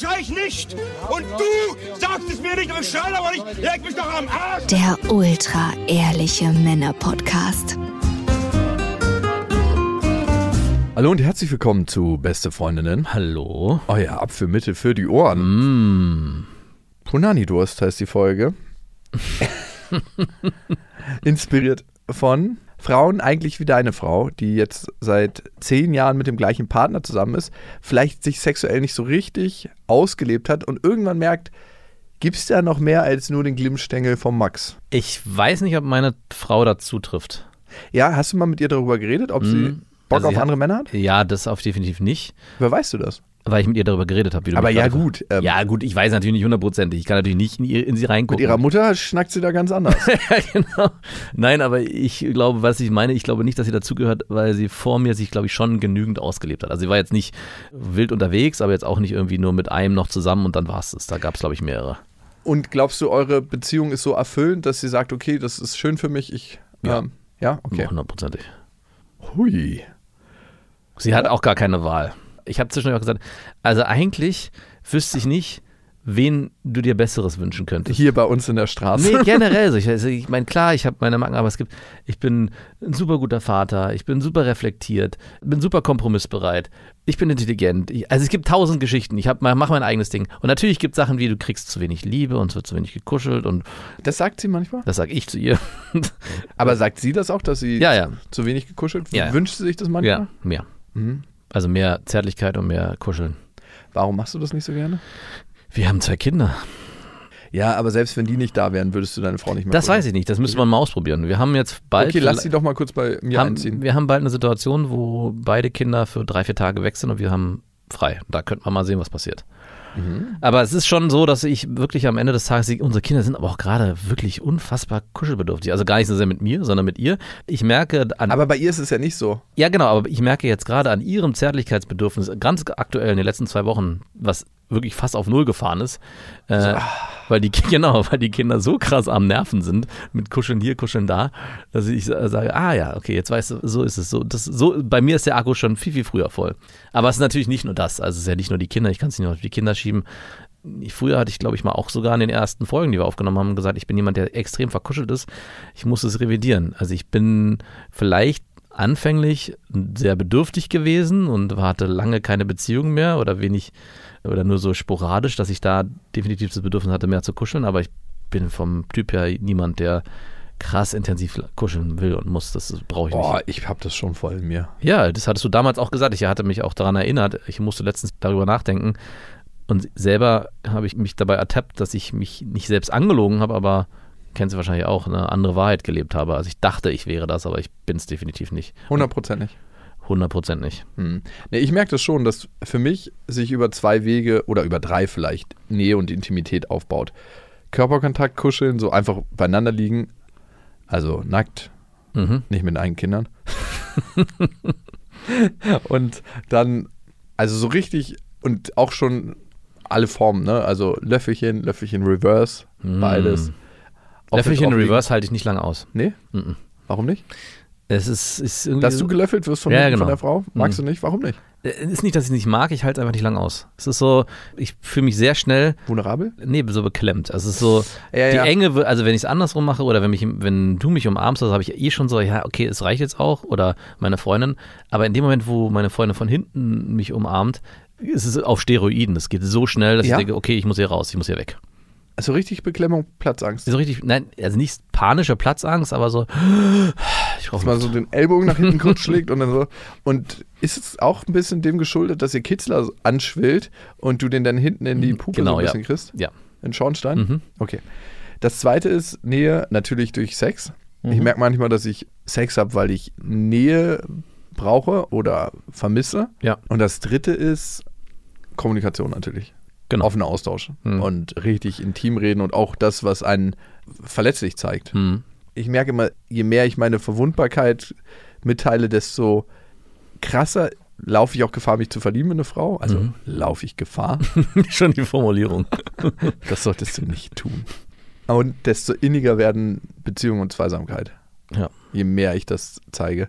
schrei ich nicht? Und du sagst es mir nicht, aber ich schrei aber nicht. Leg mich doch am Arsch! Der ultra ehrliche Männer-Podcast. Hallo und herzlich willkommen zu Beste Freundinnen. Hallo. Euer Apfelmittel für die Ohren. Mm. Punani-Durst heißt die Folge. Inspiriert von Frauen, eigentlich wie deine Frau, die jetzt seit zehn Jahren mit dem gleichen Partner zusammen ist, vielleicht sich sexuell nicht so richtig ausgelebt hat und irgendwann merkt, gibt es da noch mehr als nur den Glimmstängel vom Max? Ich weiß nicht, ob meine Frau dazu trifft. Ja, hast du mal mit ihr darüber geredet, ob sie Mhm. Bock Also auf hat- andere Männer hat? Ja, das auf definitiv nicht, Wer weißt du das? Weil ich mit ihr darüber geredet habe. wie du Aber ja gut, ähm, ja gut, ich weiß natürlich nicht hundertprozentig. Ich kann natürlich nicht in, ihr, in sie Mit reingucken. ihrer Mutter schnackt sie da ganz anders. ja, genau. Nein, aber ich glaube, was ich meine, ich glaube nicht, dass sie dazugehört, weil sie vor mir sich, glaube ich, schon genügend ausgelebt hat. Also sie war jetzt nicht wild unterwegs, aber jetzt auch nicht irgendwie nur mit einem noch zusammen und dann war es das. Da gab es, glaube ich, mehrere. Und glaubst du, eure Beziehung ist so erfüllend, dass sie sagt, okay, das ist schön für mich, ich. Ja. Ähm, ja, okay. Hundertprozentig. Hui. Sie hat auch gar keine Wahl. Ich habe zwischendurch auch gesagt, also eigentlich wüsste ich nicht, wen du dir Besseres wünschen könntest. Hier bei uns in der Straße. Nee, generell so. Ich, also ich meine, klar, ich habe meine Macken, aber es gibt, ich bin ein super guter Vater, ich bin super reflektiert, bin super kompromissbereit, ich bin intelligent. Ich, also es gibt tausend Geschichten. Ich mache mein eigenes Ding. Und natürlich gibt es Sachen wie, du kriegst zu wenig Liebe und es wird zu wenig gekuschelt und Das sagt sie manchmal. das sage ich zu ihr. Aber sagt sie das auch, dass sie Ja, ja. zu wenig gekuschelt? Ja, ja. Wünscht sie sich das manchmal? ja, mehr. Mhm. Also mehr Zärtlichkeit und mehr Kuscheln. Warum machst du das nicht so gerne? Wir haben zwei Kinder. Ja, aber selbst wenn die nicht da wären, würdest du deine Frau nicht mehr Das weiß ich nicht, das müsste man mal ausprobieren. Wir haben jetzt bald. Okay, lass sie doch mal kurz bei mir haben, einziehen. Wir haben bald eine Situation, wo beide Kinder für drei, vier Tage weg sind und wir haben frei. Da könnte man mal sehen, was passiert. Mhm. Aber es ist schon so, dass ich wirklich am Ende des Tages, sehe, unsere Kinder sind aber auch gerade wirklich unfassbar kuschelbedürftig. Also gar nicht so sehr mit mir, sondern mit ihr. Ich merke an, Aber bei ihr ist es ja nicht so. ja genau, aber ich merke jetzt gerade an ihrem Zärtlichkeitsbedürfnis, ganz aktuell in den letzten zwei Wochen, was wirklich fast auf Null gefahren ist, äh, weil die genau, weil die Kinder so krass am Nerven sind mit Kuscheln hier, Kuscheln da, dass ich sage, ah ja, okay, jetzt weißt du, so ist es so. Das, so bei mir ist der Akku schon viel viel früher voll. Aber es ist natürlich nicht nur das, also es ist ja nicht nur die Kinder, ich kann es nicht nur auf die Kinder schieben. Ich, früher hatte ich, glaube ich, mal auch sogar in den ersten Folgen, die wir aufgenommen haben, gesagt, ich bin jemand, der extrem verkuschelt ist. Ich muss es revidieren. Also ich bin vielleicht anfänglich sehr bedürftig gewesen und hatte lange keine Beziehung mehr oder wenig oder nur so sporadisch, dass ich da definitiv das Bedürfnis hatte, mehr zu kuscheln. Aber ich bin vom Typ her niemand, der krass intensiv kuscheln will und muss. Das brauche ich Boah, nicht. ich hab das schon voll in mir. Ja, das hattest du damals auch gesagt. Ich hatte mich auch daran erinnert. Ich musste letztens darüber nachdenken. Und selber habe ich mich dabei ertappt, dass ich mich nicht selbst angelogen habe, aber kennst du wahrscheinlich auch, eine andere Wahrheit gelebt habe. Also ich dachte, ich wäre das, aber ich bin es definitiv nicht. Hundertprozentig. 100 Prozent nicht. Hm. Nee, ich merke das schon, dass für mich sich über zwei Wege oder über drei vielleicht Nähe und Intimität aufbaut. Körperkontakt, kuscheln, so einfach beieinander liegen. Also nackt, Mhm. nicht mit eigenen Kindern. und dann, also so richtig und auch schon alle Formen, ne? Also Löffelchen, Löffelchen Reverse, beides. Auf Löffelchen Reverse halte ich nicht lange aus. Nee? Mhm. Warum nicht? Es ist, ist irgendwie. Dass du gelöffelt wirst von, Ja, von genau. der Frau? Magst Mhm. du nicht? Warum nicht? Äh, ist nicht, dass ich es nicht mag, ich halte es einfach nicht lang aus. Es ist so, ich fühle mich sehr schnell, Vulnerabel? nee, so beklemmt. Also es ist so, Ja, die ja. Enge, also wenn ich es andersrum mache oder wenn, mich, wenn du mich umarmst, also habe ich eh schon so, ja, okay, es reicht jetzt auch oder meine Freundin. Aber in dem Moment, wo meine Freundin von hinten mich umarmt, ist es auf Steroiden. Es geht so schnell, dass ich denke, okay, ich muss hier raus, ich muss hier weg. Also richtig Beklemmung, Platzangst. So richtig, nein, also nicht panische Platzangst, aber so, ich Dass man so den Ellbogen nach hinten kurz schlägt und dann so. Und ist es auch ein bisschen dem geschuldet, dass ihr Kitzler anschwillt und du den dann hinten in die Puppe Genau, so ein ja. bisschen kriegst? Ja. In Schornstein? Mhm. Okay. Das zweite ist Nähe natürlich durch Sex. Ich Mhm. merke manchmal, dass ich Sex habe, weil ich Nähe brauche oder vermisse. Ja. Und das dritte ist Kommunikation natürlich. Genau. Offener Austausch Mhm. und richtig intim reden und auch das, was einen verletzlich zeigt. Hm. Ich merke immer, je mehr ich meine Verwundbarkeit mitteile, desto krasser laufe ich auch Gefahr, mich zu verlieben in eine Frau. Also Mhm. laufe ich Gefahr. Schon die Formulierung. Das solltest du nicht tun. Und desto inniger werden Beziehungen und Zweisamkeit. Ja. Je mehr ich das zeige.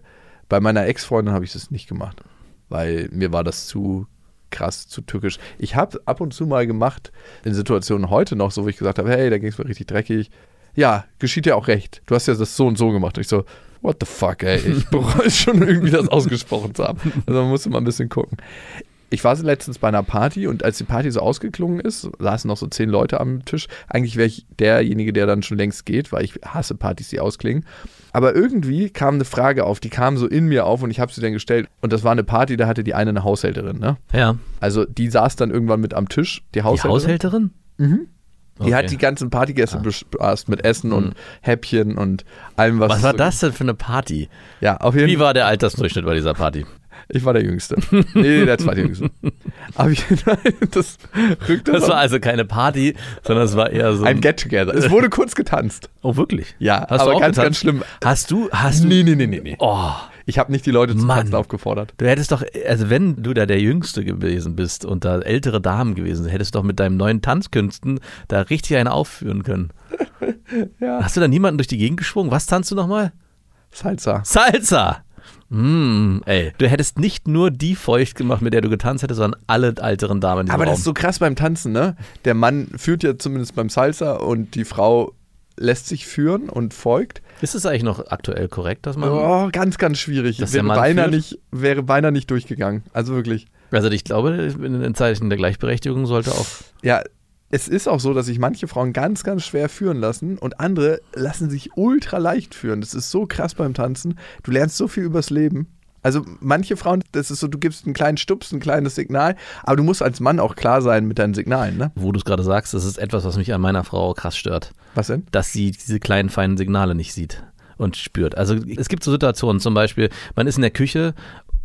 Bei meiner Ex-Freundin habe ich das nicht gemacht, weil mir war das zu krass, zu tückisch. Ich habe ab und zu mal gemacht, in Situationen heute noch, so wo ich gesagt habe, hey, da ging es mir richtig dreckig. Ja, geschieht ja auch recht. Du hast ja das so und so gemacht. Und ich so, what the fuck, ey. Ich bereue es schon irgendwie, das ausgesprochen zu haben. Also man musste mal ein bisschen gucken. Ich war letztens bei einer Party und als die Party so ausgeklungen ist, saßen noch so zehn Leute am Tisch. Eigentlich wäre ich derjenige, der dann schon längst geht, weil ich hasse Partys, die ausklingen. Aber irgendwie kam eine Frage auf, die kam so in mir auf und ich habe sie dann gestellt. Und das war eine Party, da hatte die eine eine Haushälterin. Ne? Ja. Also die saß dann irgendwann mit am Tisch, die Die Haushälterin. Haushälterin? Mhm. Die Okay. hat die ganzen Partygäste bespaßt mit Essen Mhm. und Häppchen und allem, was. Was war so das denn für eine Party? Ja, auf jeden Wie Fall. war der Altersdurchschnitt bei dieser Party? Ich war der Jüngste. nee, der zweitjüngste. Jeden Fall, das rückt Das war also keine Party, sondern es war eher so ein Get-Together. Es wurde kurz getanzt. Oh, wirklich? Ja, Hast aber ganz, getanzt? ganz schlimm. Hast du, hast du. Nee, nee, nee, nee, nee. Oh, Ich habe nicht die Leute zum Mann. Tanzen aufgefordert. du hättest doch, also wenn du da der Jüngste gewesen bist und da ältere Damen gewesen, hättest du doch mit deinen neuen Tanzkünsten da richtig eine aufführen können. Ja. Hast du da niemanden durch die Gegend geschwungen? Was tanzt du nochmal? Salsa. Salsa! Mm, ey, du hättest nicht nur die feucht gemacht, mit der du getanzt hättest, sondern alle älteren Damen Aber das Raum. ist so krass beim Tanzen, ne? Der Mann führt ja zumindest beim Salsa und die Frau lässt sich führen und folgt. ist es eigentlich noch aktuell korrekt, dass man. Oh, ganz, ganz schwierig. Dass Wäre beinahe, führt? nicht, wäre beinahe nicht durchgegangen. Also wirklich. Also ich glaube, in den Zeichen der Gleichberechtigung sollte auch. Ja, es ist auch so, dass sich manche Frauen ganz, ganz schwer führen lassen und andere lassen sich ultra leicht führen. Das ist so krass beim Tanzen. Du lernst so viel übers Leben. Also manche Frauen, das ist so, du gibst einen kleinen Stups, ein kleines Signal, aber du musst als Mann auch klar sein mit deinen Signalen, ne? Wo du es gerade sagst, das ist etwas, was mich an meiner Frau krass stört. Was denn? Dass sie diese kleinen, feinen Signale nicht sieht und spürt. Also es gibt so Situationen, zum Beispiel, man ist in der Küche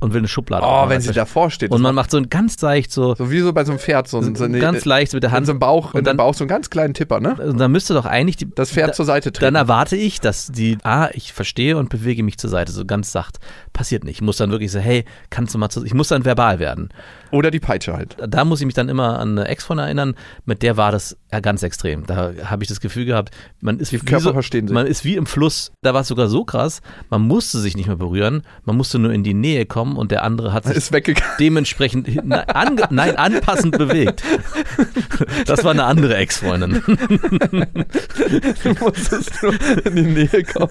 und will eine Schublade Oh, wenn sie davor steht. Und man macht so ein ganz leicht so, So wie so bei so einem Pferd, so, ein- so eine, ganz leicht mit der in Hand. so einem Bauch, in und dem dann, Bauch so einen ganz kleinen Tipper, ne? und dann müsste doch eigentlich die, Das Pferd da, zur Seite treten. Dann erwarte ich, dass die, ah, ich verstehe und bewege mich zur Seite, so ganz sacht. Passiert nicht. Ich muss dann wirklich so, hey, kannst du mal zu, ich muss dann verbal werden. Oder die Peitsche halt. Da muss ich mich dann immer an eine Ex von erinnern, mit der war das ja ganz extrem. Da habe ich das Gefühl gehabt, man ist, Die wie Körper so, verstehen sich. man ist wie im Fluss. Da war es sogar so krass, man musste sich nicht mehr berühren, man musste nur in die Nähe kommen und der andere hat sich dementsprechend hin- nein, anpassend bewegt. Das war eine andere Ex-Freundin. Du musstest nur in die Nähe kommen.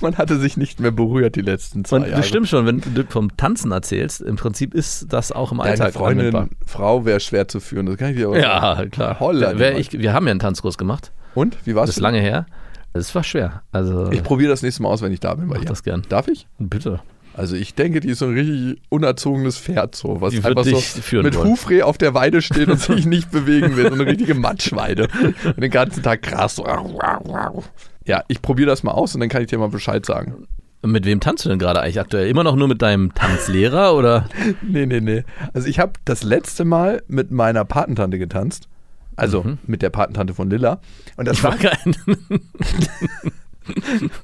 Man hatte sich nicht mehr berührt die letzten zwei Und Jahre. das stimmt schon, wenn du vom Tanzen erzählst, im Prinzip ist das auch im Deine Alltag Freundin, anwendbar. Frau wäre schwer zu führen. Das kann ich dir aber Ja, sagen. klar. Holla, die ich, wir haben ja einen Tanzkurs gemacht. Und? Wie war's? Das ist lange her. Es war schwer. Also Ich probiere das nächste Mal aus, wenn ich da bin mach das gern. Darf ich? Bitte. Also ich denke, die ist so ein richtig unerzogenes Pferd, so was Die einfach so mit wollen. Hufreh auf der Weide steht und sich nicht bewegen will. So eine richtige Matschweide. Und den ganzen Tag krass. So. Ja, ich probiere das mal aus und dann kann ich dir mal Bescheid sagen. Mit wem tanzt du denn gerade eigentlich aktuell? Immer noch nur mit deinem Tanzlehrer oder? Nee, nee, nee. Also ich habe das letzte Mal mit meiner Patentante getanzt. Also Mhm. mit der Patentante von Lilla. Und das Ich war kein.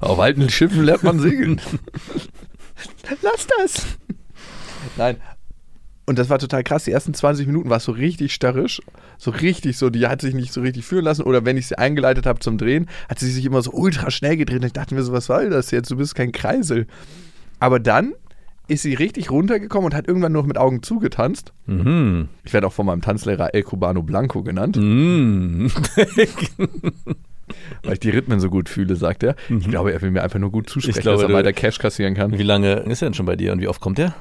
Auf alten Schiffen lernt man segeln. Lass das. Nein. Und das war total krass. Die ersten 20 Minuten war es so richtig starrisch. So richtig so, die hat sich nicht so richtig führen lassen. Oder wenn ich sie eingeleitet habe zum Drehen, hat sie sich immer so ultra schnell gedreht. Und ich dachte mir so, was soll das jetzt? Du bist kein Kreisel. Aber dann ist sie richtig runtergekommen und hat irgendwann nur noch mit Augen zugetanzt. Mhm. Ich werde auch von meinem Tanzlehrer El Cubano Blanco genannt, Mhm. weil ich die Rhythmen so gut fühle, sagt er. Ich glaube, er will mir einfach nur gut zusprechen, glaube, dass er weiter Cash kassieren kann. Wie lange ist er denn schon bei dir und wie oft kommt er?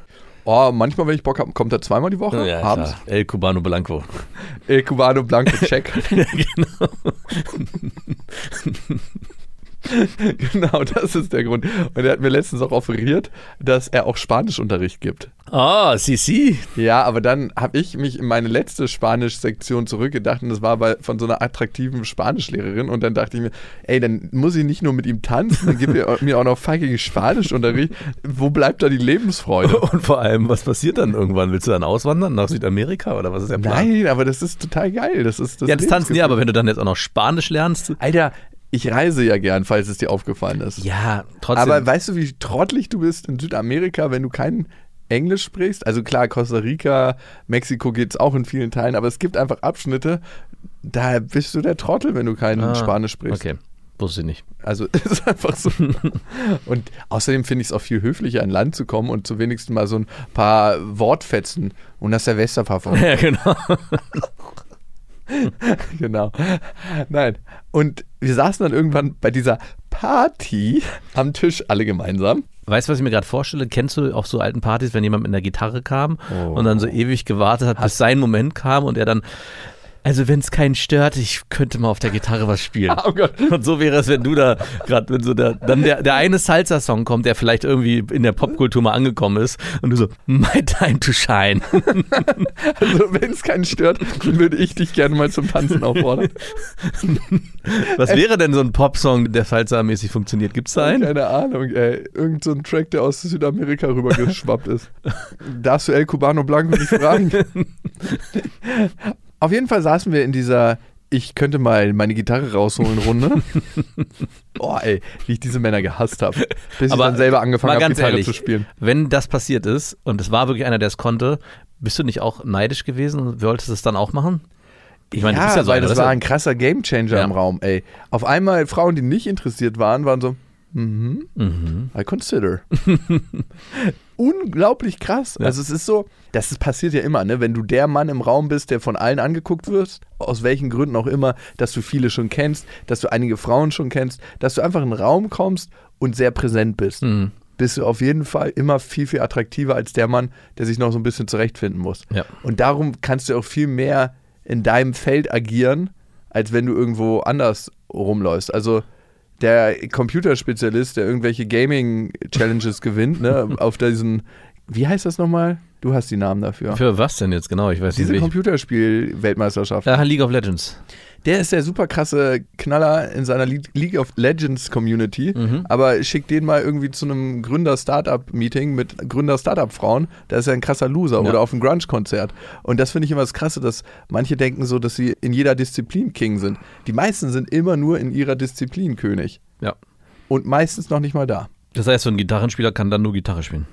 Oh, manchmal, wenn ich Bock habe, kommt er zweimal die Woche, abends. klar. El Cubano Blanco. El Cubano Blanco Check. ja, genau. genau, das ist der Grund. Und er hat mir letztens auch offeriert, dass er auch Spanischunterricht gibt. Ah, si, si. Ja, aber dann habe ich mich in meine letzte Spanisch-Sektion zurückgedacht und das war bei, von so einer attraktiven Spanischlehrerin und dann dachte ich mir, ey, dann muss ich nicht nur mit ihm tanzen, dann gibt er mir auch noch fucking Spanischunterricht. Wo bleibt da die Lebensfreude? Und vor allem, was passiert dann irgendwann? Willst du dann auswandern nach Südamerika oder was ist der Plan? Nein, aber das ist total geil. Das ist das ja, das Tanzen ja, aber wenn du dann jetzt auch noch Spanisch lernst. Alter, ich reise ja gern, falls es dir aufgefallen ist. Ja, trotzdem. Aber weißt du, wie trottelig du bist in Südamerika, wenn du kein Englisch sprichst? Also klar, Costa Rica, Mexiko geht es auch in vielen Teilen, aber es gibt einfach Abschnitte, da bist du der Trottel, wenn du kein Ah, Spanisch sprichst. Okay, wusste ich nicht. Also ist einfach so. und außerdem finde ich es auch viel höflicher, an Land zu kommen und zu wenigstens mal so ein paar Wortfetzen und das Silvesterpfeffer. Ja, genau. genau. Nein. Und wir saßen dann irgendwann bei dieser Party am Tisch alle gemeinsam. Weißt du, was ich mir gerade vorstelle? Kennst du auf so alten Partys, wenn jemand mit einer Gitarre kam und dann so ewig gewartet hat, bis sein Moment kam und er dann, also wenn es keinen stört, ich könnte mal auf der Gitarre was spielen. Oh Gott. Und so wäre es, wenn du da gerade, wenn so der, dann der, der eine Salsa-Song kommt, der vielleicht irgendwie in der Popkultur mal angekommen ist und du so, my time to shine. Also wenn es keinen stört, dann würde ich dich gerne mal zum Tanzen auffordern. Was wäre denn so ein Popsong, der Salsa-mäßig funktioniert? Gibt's da einen? Keine Ahnung, ey. Irgend so ein Track, der aus Südamerika rübergeschwappt ist. Darfst du El Cubano Blanco nicht fragen? Auf jeden Fall saßen wir in dieser ich könnte mal meine Gitarre rausholen Runde. Boah, ey, wie ich diese Männer gehasst habe. Bis ich Aber dann selber angefangen habe, Gitarre ehrlich, zu spielen. Wenn das passiert ist und es war wirklich einer, der es konnte, bist du nicht auch neidisch gewesen und wolltest es dann auch machen? Ich meine, du ja, bist ja so weil einer, das du? war ein krasser Gamechanger Ja. im Raum, ey. Auf einmal Frauen, die nicht interessiert waren, waren so, mhm, Mhm. I consider. Unglaublich krass. Ja. Also es ist so, das ist, passiert ja immer, ne? Wenn du der Mann im Raum bist, der von allen angeguckt wirst, aus welchen Gründen auch immer, dass du viele schon kennst, dass du einige Frauen schon kennst, dass du einfach in einen Raum kommst und sehr präsent bist. Mhm. Bist du auf jeden Fall immer viel, viel attraktiver als der Mann, der sich noch so ein bisschen zurechtfinden muss. Ja. Und darum kannst du auch viel mehr in deinem Feld agieren, als wenn du irgendwo anders rumläufst. Also der Computerspezialist, der irgendwelche Gaming-Challenges gewinnt, ne, auf diesen, wie heißt das nochmal? Du hast die Namen dafür. Für was denn jetzt genau? Ich weiß Diese nicht. Computerspiel-Weltmeisterschaft. Ja, League of Legends. Der ist der super krasse Knaller in seiner Le- League of Legends Community, aber schickt den mal irgendwie zu einem Gründer-Startup-Meeting mit Gründer-Startup-Frauen, da ist er ein krasser Loser Ja. oder auf einem Grunge-Konzert. Und das finde ich immer das Krasse, dass manche denken so, dass sie in jeder Disziplin King sind. Die meisten sind immer nur in ihrer Disziplin König Ja. und meistens noch nicht mal da. Das heißt, so ein Gitarrenspieler kann dann nur Gitarre spielen.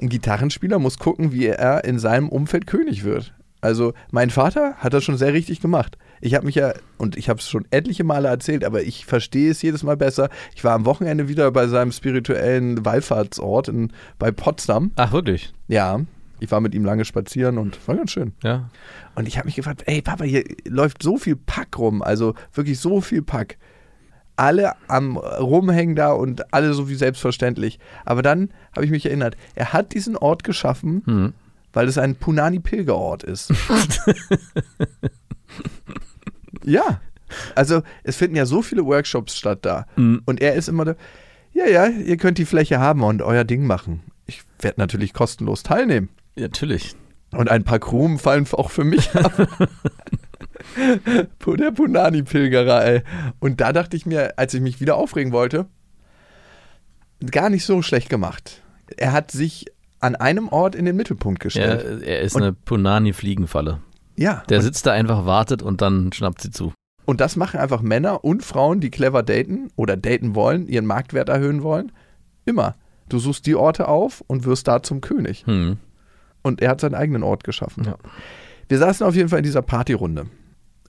Ein Gitarrenspieler muss gucken, wie er in seinem Umfeld König wird. Also mein Vater hat das schon sehr richtig gemacht. Ich habe mich ja, und ich habe es schon etliche Male erzählt, aber ich verstehe es jedes Mal besser. Ich war am Wochenende wieder bei seinem spirituellen Wallfahrtsort in, bei Potsdam. Ach, wirklich? Ja, ich war mit ihm lange spazieren und war ganz schön. Ja. Und ich habe mich gefragt, ey Papa, hier läuft so viel Pack rum, also wirklich so viel Pack. Alle am Rumhängen da und alle so wie selbstverständlich. Aber dann habe ich mich erinnert, er hat diesen Ort geschaffen, Hm. weil es ein Punani-Pilgerort ist. ja. Also es finden ja so viele Workshops statt da. Mhm. Und er ist immer da, ja, ja, ihr könnt die Fläche haben und euer Ding machen. Ich werde natürlich kostenlos teilnehmen. Ja, natürlich. Und ein paar Krumen fallen auch für mich ab. Der Punani-Pilgerer, ey. Und da dachte ich mir, als ich mich wieder aufregen wollte, gar nicht so schlecht gemacht. Er hat sich an einem Ort in den Mittelpunkt Ja, gestellt. er ist Und- eine Punani-Fliegenfalle. Ja. Der sitzt da einfach, wartet und dann schnappt sie zu. und das machen einfach Männer und Frauen, die clever daten oder daten wollen, ihren Marktwert erhöhen wollen. Immer. Du suchst die Orte auf und wirst da zum König. Hm. und er hat seinen eigenen Ort geschaffen. Ja. Wir saßen auf jeden Fall in dieser Partyrunde.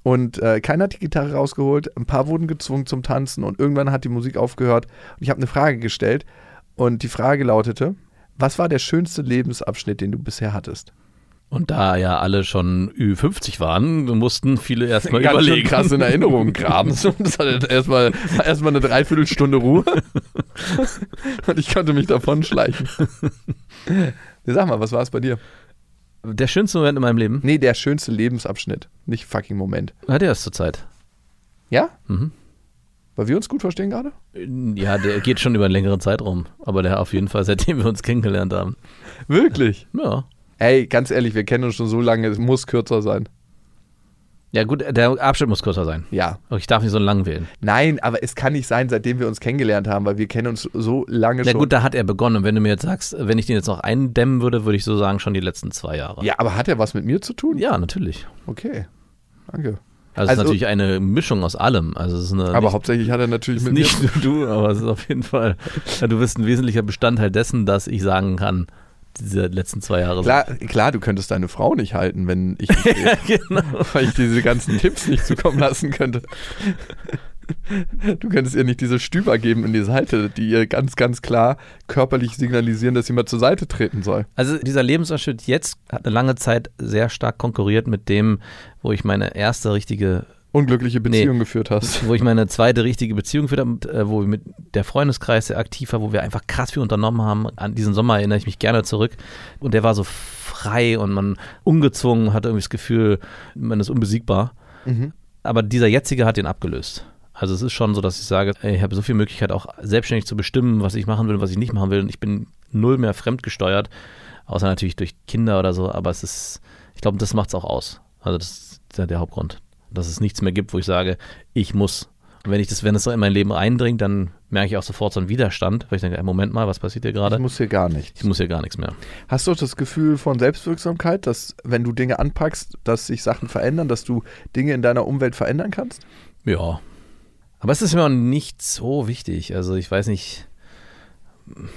Und äh, keiner hat die Gitarre rausgeholt, ein paar wurden gezwungen zum Tanzen und irgendwann hat die Musik aufgehört. Und ich habe eine Frage gestellt und die Frage lautete, was war der schönste Lebensabschnitt, den du bisher hattest? Und da ja alle schon Ü50 waren, mussten viele erstmal überlegen. krass in Erinnerung graben. Das hatte erstmal erstmal eine Dreiviertelstunde Ruhe. Und ich konnte mich davon schleichen. Sag mal, was war es bei dir? Der schönste Moment in meinem Leben Nee, der schönste Lebensabschnitt. Nicht fucking Moment. hat er erst zur Zeit. Ja? Mhm. Weil wir uns gut verstehen gerade? Ja, der geht schon über einen längeren Zeitraum. Aber der auf jeden Fall, seitdem wir uns kennengelernt haben. Wirklich? Ja. Ey, ganz ehrlich, wir kennen uns schon so lange, es muss kürzer sein. Ja, gut, der Abschnitt muss kürzer sein. Ja. Ich darf nicht so lang wählen. Nein, aber es kann nicht sein, seitdem wir uns kennengelernt haben, weil wir kennen uns so lange Na schon. gut, da hat er begonnen. Und wenn du mir jetzt sagst, wenn ich den jetzt noch eindämmen würde, würde ich so sagen, schon die letzten zwei Jahre. ja, aber hat er was mit mir zu tun? Ja, natürlich. Okay. Danke. Also, es Also- ist natürlich eine Mischung aus allem. Also es ist eine, Aber nicht, hauptsächlich hat er natürlich ist mit nicht mir. nur du, aber es ist auf jeden Fall, ja, du bist ein wesentlicher Bestandteil dessen, dass ich sagen kann, diese letzten zwei Jahre Klar, klar, du könntest deine Frau nicht halten, wenn ich, sind. genau. weil ich diese ganzen Tipps nicht zukommen lassen könnte. Du könntest ihr nicht diese Stüber geben in die Seite, die ihr ganz, ganz klar körperlich signalisieren, dass sie mal zur Seite treten soll. Also dieser Lebensabschnitt jetzt hat eine lange Zeit sehr stark konkurriert mit dem, wo ich meine erste richtige Unglückliche Beziehung geführt hast. wo ich meine zweite richtige Beziehung geführt habe, äh, wo wir mit der Freundeskreis sehr aktiv war, wo wir einfach krass viel unternommen haben. An diesen Sommer erinnere ich mich gerne zurück. Und der war so frei und man ungezwungen, hatte irgendwie das Gefühl, man ist unbesiegbar. Mhm. Aber dieser jetzige hat den abgelöst. Also es ist schon so, dass ich sage, ey, ich habe so viel Möglichkeit auch selbstständig zu bestimmen, was ich machen will und was ich nicht machen will. Und ich bin null mehr fremdgesteuert, außer natürlich durch Kinder oder so. Aber es ist, ich glaube, das macht es auch aus. Also das ist der Hauptgrund. Dass es nichts mehr gibt, wo ich sage, ich muss. Und wenn ich das, wenn es so in mein Leben eindringt, dann merke ich auch sofort so einen Widerstand, weil ich denke, Moment mal, was passiert hier gerade? Ich muss hier gar nicht. Ich muss hier gar nichts mehr. Hast du auch das Gefühl von Selbstwirksamkeit, dass wenn du Dinge anpackst, dass sich Sachen verändern, dass du Dinge in deiner Umwelt verändern kannst? Ja. Aber es ist mir auch nicht so wichtig. Also ich weiß nicht,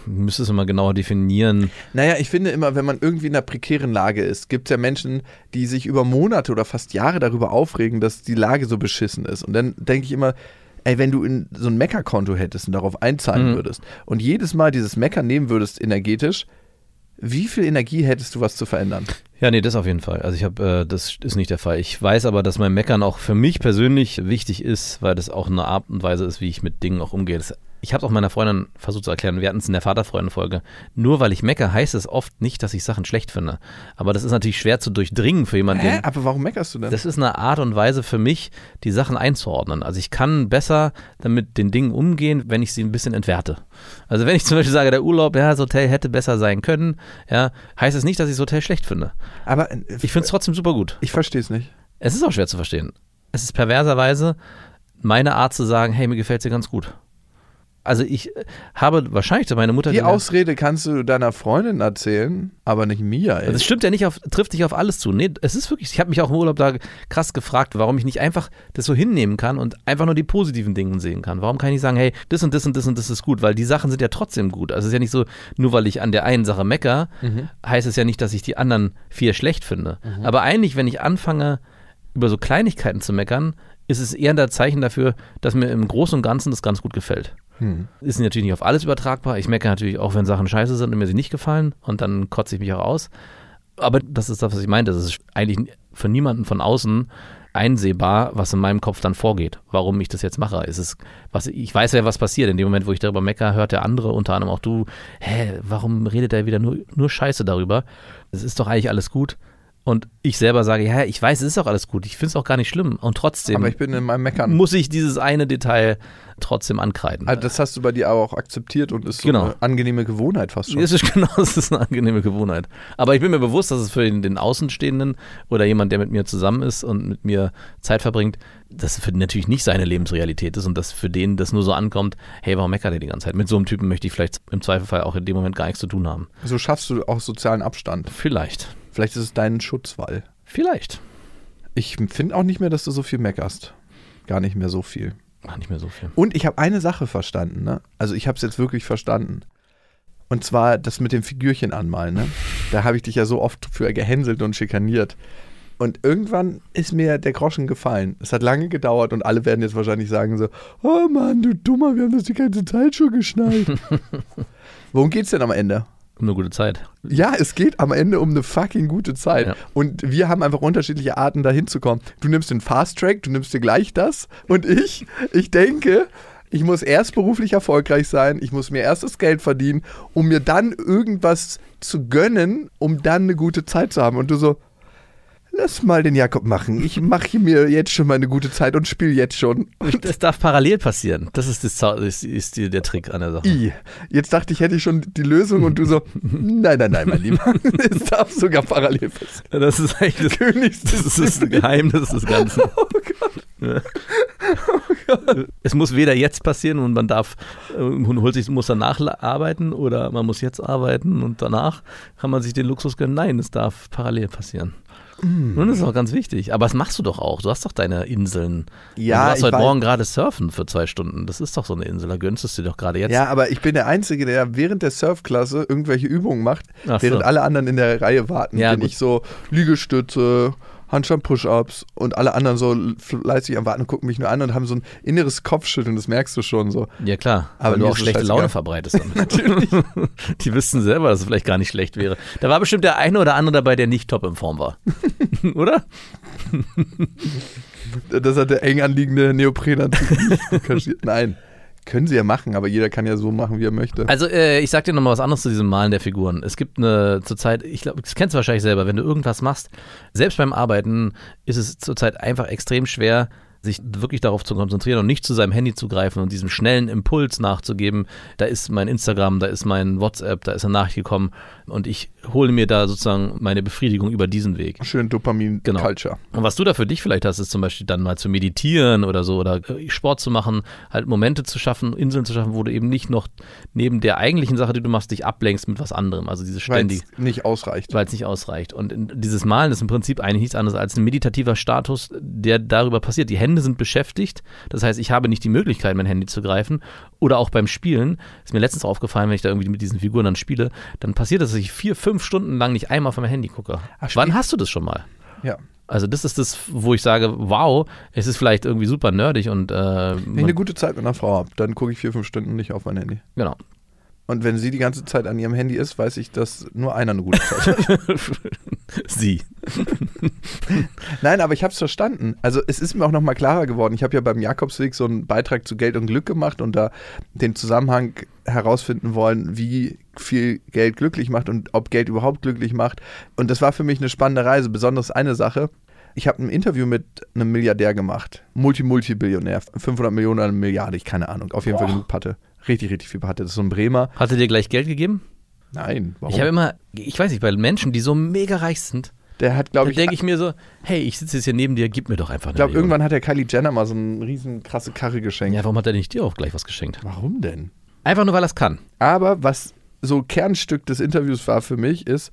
müsste es mal genauer definieren. Naja, ich finde immer, wenn man irgendwie in einer prekären Lage ist, gibt es ja Menschen, die sich über Monate oder fast Jahre darüber aufregen, dass die Lage so beschissen ist. Und dann denke ich immer, ey, wenn du in so ein Meckerkonto hättest und darauf einzahlen Mhm. würdest und jedes Mal dieses Meckern nehmen würdest energetisch, wie viel Energie hättest du, was zu verändern? Ja, nee, das auf jeden Fall. Also ich habe, äh, das ist nicht der Fall. Ich weiß aber, dass mein Meckern auch für mich persönlich wichtig ist, weil das auch eine Art und Weise ist, wie ich mit Dingen auch umgehe. Das, ich habe es auch meiner Freundin versucht zu erklären. Wir hatten es in der Vaterfreunde-Folge. Nur weil ich mecker, heißt es oft nicht, dass ich Sachen schlecht finde. Aber das ist natürlich schwer zu durchdringen für jemanden, Hä? den, Aber warum meckerst du denn? Das ist eine Art und Weise für mich, die Sachen einzuordnen. Also ich kann besser damit den Dingen umgehen, wenn ich sie ein bisschen entwerte. Also wenn ich zum Beispiel sage, der Urlaub, ja, das Hotel hätte besser sein können, ja, heißt es nicht, dass ich das Hotel schlecht finde. aber äh, Ich finde es trotzdem super gut. ich verstehe es nicht. Es ist auch schwer zu verstehen. Es ist perverserweise meine Art zu sagen, hey, mir gefällt sie ganz gut. Also ich äh, habe wahrscheinlich zu meiner Mutter Die Ausrede kannst du deiner Freundin erzählen, aber nicht mir. Ey. Das stimmt ja nicht auf, trifft nicht auf alles zu. Nee, es ist wirklich, ich habe mich auch im Urlaub da krass gefragt, warum ich nicht einfach das so hinnehmen kann und einfach nur die positiven Dinge sehen kann. Warum kann ich nicht sagen, hey, das und das und das und das ist gut, weil die Sachen sind ja trotzdem gut. Also es ist ja nicht so, nur weil ich an der einen Sache mecker, heißt es ja nicht, dass ich die anderen vier schlecht finde. Aber eigentlich, wenn ich anfange, über so Kleinigkeiten zu meckern, ist es eher ein Zeichen dafür, dass mir im Großen und Ganzen das ganz gut gefällt. Hm. Ist natürlich nicht auf alles übertragbar. Ich meckere natürlich auch, wenn Sachen scheiße sind und mir sie nicht gefallen und dann kotze ich mich auch aus. Aber das ist das, was ich meinte. Das ist eigentlich für niemanden von außen einsehbar, was in meinem Kopf dann vorgeht, warum ich das jetzt mache. Es was, ich weiß ja, was passiert. In dem Moment, wo ich darüber meckere, hört der andere, unter anderem auch du, hä, warum redet er wieder nur, nur Scheiße darüber? Es ist doch eigentlich alles gut. Und ich selber sage, ja, ich weiß, es ist auch alles gut. Ich finde es auch gar nicht schlimm. Und trotzdem aber ich bin in meinem Meckern. muss ich dieses eine Detail trotzdem ankreiden. Also das hast du bei dir aber auch akzeptiert und ist so Genau. eine angenehme Gewohnheit fast schon. Es ist genau, es ist eine angenehme Gewohnheit. Aber ich bin mir bewusst, dass es für den, den Außenstehenden oder jemand, der mit mir zusammen ist und mit mir Zeit verbringt, das für den natürlich nicht seine Lebensrealität ist und dass für den das nur so ankommt, hey, warum meckert er die ganze Zeit? Mit so einem Typen möchte ich vielleicht im Zweifelfall auch in dem Moment gar nichts zu tun haben. So schaffst du auch sozialen Abstand. Vielleicht. Vielleicht ist es dein Schutzwall. Vielleicht. Ich finde auch nicht mehr, dass du so viel meckerst. Gar nicht mehr so viel. Ach, nicht mehr so viel. Und ich habe eine Sache verstanden, ne? Also ich habe es jetzt wirklich verstanden. Und zwar das mit dem Figürchen anmalen, ne? Da habe ich dich ja so oft für gehänselt und schikaniert. Und irgendwann ist mir der Groschen gefallen. Es hat lange gedauert und alle werden jetzt wahrscheinlich sagen so, oh Mann, du Dummer, wir haben das die ganze Zeit schon geschnallt. Worum geht's denn am Ende? Um eine gute Zeit. Ja, es geht am Ende um eine fucking gute Zeit. Ja. Und wir haben einfach unterschiedliche Arten, da hinzukommen. Du nimmst den Fast Track, du nimmst dir gleich das. Und ich, ich denke, ich muss erst beruflich erfolgreich sein, ich muss mir erst das Geld verdienen, um mir dann irgendwas zu gönnen, um dann eine gute Zeit zu haben. Und du so, lass mal den Jakob machen. Ich mache mir jetzt schon mal eine gute Zeit und spiele jetzt schon. Das darf parallel passieren. Das ist, das, Zau- ist, die, der Trick an der Sache. I. Jetzt dachte ich, hätte ich schon die Lösung und du so, nein, nein, nein, mein Lieber. Es darf sogar parallel passieren. Das ist eigentlich das, Königs das, ist das Geheimnis des Ganzen. Oh Gott. Ja. Es muss weder jetzt passieren und man darf, äh, man holt sich, muss danach arbeiten oder man muss jetzt arbeiten und danach kann man sich den Luxus gönnen. Nein, es darf parallel passieren. Mm. Und das ist auch ganz wichtig. Aber das machst du doch auch. Du hast doch deine Inseln. Ja, du warst heute Morgen gerade surfen für zwei Stunden. Das ist doch so eine Insel. Da gönnst du es dir doch gerade jetzt. Ja, aber ich bin der Einzige, der während der Surfklasse irgendwelche Übungen macht, Ach so. während alle anderen in der Reihe warten. Ja, bin gut. ich so Liegestütze, Handstand-Push-Ups und alle anderen so fleißig am Warten und gucken mich nur an und haben so ein inneres Kopfschütteln, das merkst du schon so. Ja, klar. Aber du auch schlechte. Laune verbreitest damit. Natürlich. Die wüssten selber, dass es vielleicht gar nicht schlecht wäre. Da war bestimmt der eine oder andere dabei, der nicht top in Form war. oder? Das hat der eng anliegende Neoprenanzug nicht kaschiert. Nein, können sie ja machen, aber jeder kann ja so machen, wie er möchte. Also, äh, ich sag dir nochmal was anderes zu diesem Malen der Figuren. Es gibt eine zurzeit, ich glaube, das kennst du wahrscheinlich selber, wenn du irgendwas machst, selbst beim Arbeiten ist es zurzeit einfach extrem schwer, sich wirklich darauf zu konzentrieren und nicht zu seinem Handy zu greifen und diesem schnellen Impuls nachzugeben. Da ist mein Instagram, da ist mein WhatsApp, da ist eine Nachricht gekommen und ich hole mir da sozusagen meine Befriedigung über diesen Weg. Schön Genau. Dopamin-Culture. Und was du da für dich vielleicht hast, ist zum Beispiel dann mal zu meditieren oder so oder äh, Sport zu machen, halt Momente zu schaffen, Inseln zu schaffen, wo du eben nicht noch neben der eigentlichen Sache, die du machst, dich ablenkst mit was anderem. Also diese Weil ständig, es nicht ausreicht. weil es nicht ausreicht. Und in, dieses Malen ist im Prinzip eigentlich nichts anderes als ein meditativer Status, der darüber passiert. Die Hände sind beschäftigt. Das heißt, ich habe nicht die Möglichkeit, mein Handy zu greifen. Oder auch beim Spielen. Ist mir letztens aufgefallen, wenn ich da irgendwie mit diesen Figuren dann spiele, dann passiert es, dass ich vier, fünf Stunden lang nicht einmal auf mein Handy gucke. Ach, Wann hast du das schon mal? Ja. Also das ist das, wo ich sage, wow, es ist vielleicht irgendwie super nerdig und äh, Wenn ich eine gute Zeit mit einer Frau habe, dann gucke ich vier, fünf Stunden nicht auf mein Handy. genau. Und wenn sie die ganze Zeit an ihrem Handy ist, weiß ich, dass nur einer eine gute Zeit hat. Sie. Nein, aber ich habe es verstanden. Also es ist mir auch nochmal klarer geworden. Ich habe ja beim Jakobsweg so einen Beitrag zu Geld und Glück gemacht und da den Zusammenhang herausfinden wollen, wie viel Geld glücklich macht und ob Geld überhaupt glücklich macht. Und das war für mich eine spannende Reise. Besonders eine Sache. Ich habe ein Interview mit einem Milliardär gemacht. Multi-Multi-Billionär. 500 Millionen, eine Milliarde, ich keine Ahnung. Auf jeden Fall genug Patte. Richtig, richtig viel Patte. Das ist so ein Bremer. Hat er dir gleich Geld gegeben? Nein, warum? Ich habe immer, ich weiß nicht, bei Menschen, die so mega reich sind, Der hat, glaube ich, denke ich mir so, hey, ich sitze jetzt hier neben dir, gib mir doch einfach eine Ich glaube, irgendwann hat der Kylie Jenner mal so eine riesen krasse Karre geschenkt. Ja, warum hat er nicht dir auch gleich was geschenkt? Warum denn? Einfach nur, weil er es kann. Aber was so Kernstück des Interviews war für mich, ist,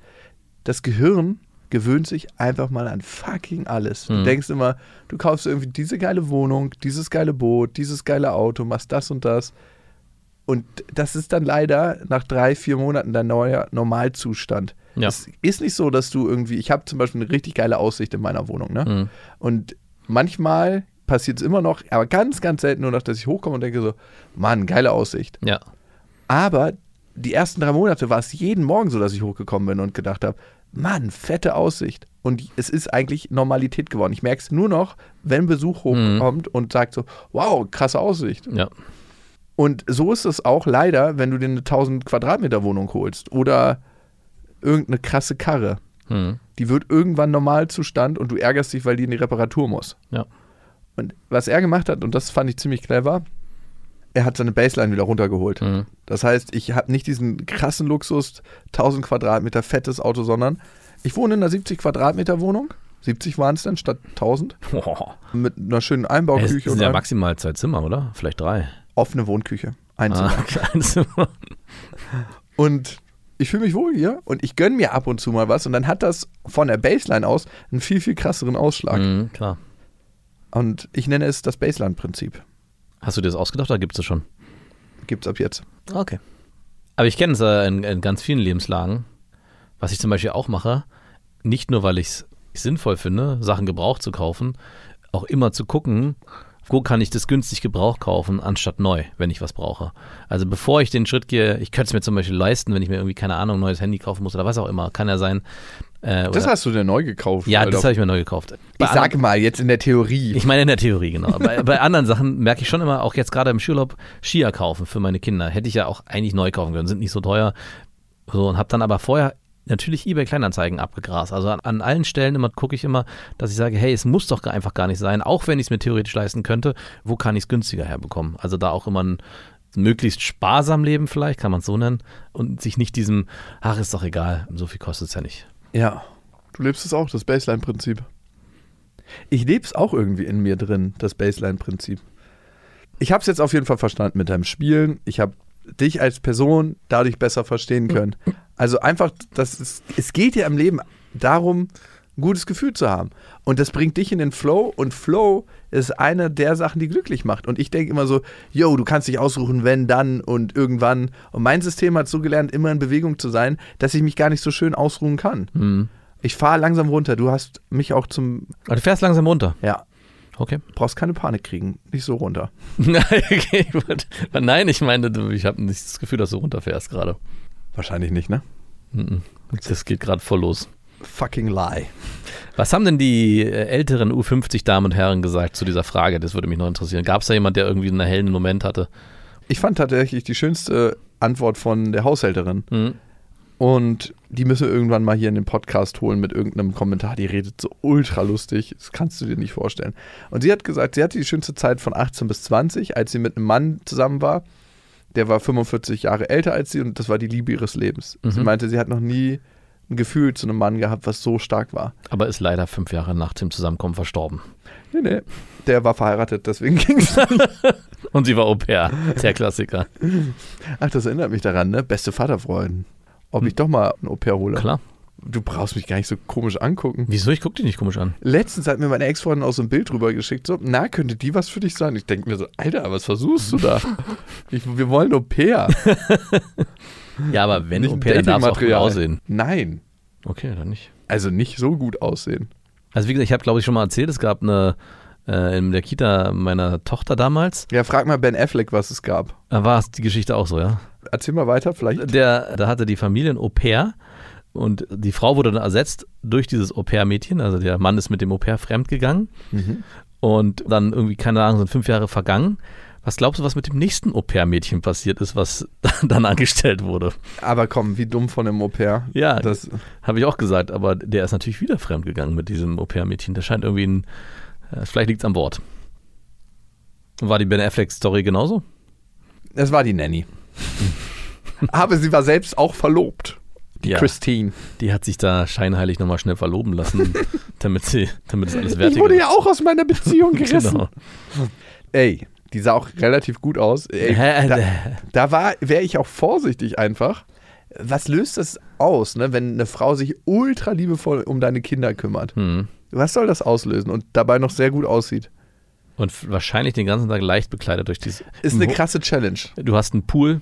das Gehirn gewöhnt sich einfach mal an fucking alles. Du Mhm. denkst immer, du kaufst irgendwie diese geile Wohnung, dieses geile Boot, dieses geile Auto, machst das und das. Und das ist dann leider nach drei, vier Monaten dein neuer Normalzustand. Ja. Es ist nicht so, dass du irgendwie, ich habe zum Beispiel eine richtig geile Aussicht in meiner Wohnung, ne? Mhm. Und manchmal passiert es immer noch, aber ganz, ganz selten nur noch, dass ich hochkomme und denke so, Mann, geile Aussicht. Ja. Aber die ersten drei Monate war es jeden Morgen so, dass ich hochgekommen bin und gedacht habe, Mann, fette Aussicht. Und es ist eigentlich Normalität geworden. Ich merke es nur noch, wenn Besuch hochkommt und sagt so, wow, krasse Aussicht. Ja. Und so ist es auch leider, wenn du dir eine 1000 Quadratmeter Wohnung holst oder irgendeine krasse Karre. Mhm. Die wird irgendwann Normalzustand und du ärgerst dich, weil die in die Reparatur muss. Ja. Und was er gemacht hat, und das fand ich ziemlich clever, er hat seine Baseline wieder runtergeholt. Mhm. Das heißt, ich habe nicht diesen krassen Luxus, 1000 Quadratmeter fettes Auto, sondern ich wohne in einer 70 Quadratmeter Wohnung. 70 waren es dann statt 1000. Boah. Mit einer schönen Es Einbauküche sind und ja maximal zwei Zimmer, oder? Vielleicht drei. Offene Wohnküche. Einzimmer. Ah. Und ich fühle mich wohl hier und ich gönne mir ab und zu mal was und dann hat das von der Baseline aus einen viel, viel krasseren Ausschlag. Mhm, klar. Und ich nenne es das Baseline-Prinzip. Hast du dir das ausgedacht oder gibt es schon? Gibt's ab jetzt. Okay. Aber ich kenne es äh, in, in ganz vielen Lebenslagen, was ich zum Beispiel auch mache, nicht nur, weil ich es sinnvoll finde, Sachen gebraucht zu kaufen, auch immer zu gucken, wo kann ich das günstig Gebrauch kaufen, anstatt neu, wenn ich was brauche. Also bevor ich den Schritt gehe, ich könnte es mir zum Beispiel leisten, wenn ich mir irgendwie, keine Ahnung, ein neues Handy kaufen muss oder was auch immer, kann ja sein. Äh, Das hast du dir neu gekauft. ja, Alter. das habe ich mir neu gekauft. Bei Ich sage mal, jetzt in der Theorie. ich meine in der Theorie, genau. bei, bei anderen Sachen merke ich schon immer, auch jetzt gerade im Skiurlaub, Skier kaufen für meine Kinder. Hätte ich ja auch eigentlich neu kaufen können, sind nicht so teuer. So, und habe dann aber vorher natürlich eBay Kleinanzeigen abgegrast. Also an, an allen Stellen immer gucke ich immer, dass ich sage, hey, es muss doch einfach gar nicht sein, auch wenn ich es mir theoretisch leisten könnte, wo kann ich es günstiger herbekommen? Also da auch immer ein möglichst sparsam leben vielleicht, kann man es so nennen, und sich nicht diesem, ach, ist doch egal, so viel kostet es ja nicht. Ja, du lebst es auch, das Baseline-Prinzip. Ich lebe es auch irgendwie in mir drin, das Baseline-Prinzip. Ich habe es jetzt auf jeden Fall verstanden mit deinem Spielen. Ich habe dich als Person dadurch besser verstehen können. Also einfach, das ist, es geht ja im Leben darum, ein gutes Gefühl zu haben. Und das bringt dich in den Flow und Flow ist eine der Sachen, die glücklich macht. Und ich denke immer so, yo, du kannst dich ausruhen, wenn, dann und irgendwann. Und mein System hat so gelernt, immer in Bewegung zu sein, dass ich mich gar nicht so schön ausruhen kann. Hm. Ich fahre langsam runter. Du hast mich auch zum. Aber du fährst langsam runter. Ja, Okay. brauchst keine Panik kriegen. Nicht so runter. Nein, okay, nein, ich meine, du- ich habe nicht das Gefühl, dass du runterfährst gerade. Wahrscheinlich nicht, ne? Das geht gerade voll los. Fucking lie. Was haben denn die äh, älteren U50-Damen und Herren gesagt zu dieser Frage? Das würde mich noch interessieren. Gab es da jemand, der irgendwie einen hellen Moment hatte? Ich fand tatsächlich die schönste Antwort von der Haushälterin. Mhm. Und die müssen wir irgendwann mal hier in den Podcast holen mit irgendeinem Kommentar. Die redet so ultra lustig. Das kannst du dir nicht vorstellen. Und sie hat gesagt, sie hatte die schönste Zeit von 18 bis 20, als sie mit einem Mann zusammen war. Der war 45 Jahre älter als sie und das war die Liebe ihres Lebens. Sie Mhm. meinte, sie hat noch nie ein Gefühl zu einem Mann gehabt, was so stark war. Aber ist leider fünf Jahre nach dem Zusammenkommen verstorben. Nee, nee. Der war verheiratet, deswegen ging es. Und sie war Au pair. Der Klassiker. Ach, das erinnert mich daran, ne? Beste Vaterfreuden. Ob ich doch mal ein Au-pair hole. Klar. Du brauchst mich gar nicht so komisch angucken. Wieso? Ich gucke dich nicht komisch an. Letztens hat mir meine Ex-Freundin auch so ein Bild drüber geschickt, so, na, könnte die was für dich sein? Ich denke mir so, Alter, was versuchst du da? ich, wir wollen Au-pair. Ja, aber wenn nicht Au pair, dann darf es auch aussehen. Nein. Okay, dann nicht. Also nicht so gut aussehen. Also wie gesagt, ich habe, glaube ich, schon mal erzählt, es gab eine, äh, in der Kita meiner Tochter damals, Ja, frag mal Ben Affleck, was es gab. da war es die Geschichte auch so, ja. Erzähl mal weiter, vielleicht. Der, da hatte die Familie ein Au pair und die Frau wurde dann ersetzt durch dieses Au pair-Mädchen. Also der Mann ist mit dem Au pair fremdgegangen Mhm. und dann irgendwie, keine Ahnung, sind fünf Jahre vergangen. Was glaubst du, was mit dem nächsten Au pair-Mädchen passiert ist, was dann angestellt wurde? Aber komm, wie dumm von einem Au-pair. Ja, Das, Habe ich auch gesagt, aber der ist natürlich wieder fremdgegangen mit diesem Au pair-Mädchen. Das scheint irgendwie ein, äh, vielleicht liegt es am Wort. War die Ben Affleck-Story genauso? es war die Nanny. Aber sie war selbst auch verlobt. Die Ja. Christine. Die hat sich da scheinheilig nochmal schnell verloben lassen, damit sie, damit es alles wertiger Ich wurde ja auch aus meiner Beziehung gerissen. Genau. Ey, die sah auch relativ gut aus. Ey, da, da war, wäre ich auch vorsichtig einfach. Was löst das aus, ne, wenn eine Frau sich ultra liebevoll um deine Kinder kümmert? Hm. Was soll das auslösen und dabei noch sehr gut aussieht? Und wahrscheinlich den ganzen Tag leicht bekleidet durch dieses. Ist eine krasse Challenge. Du hast einen Pool.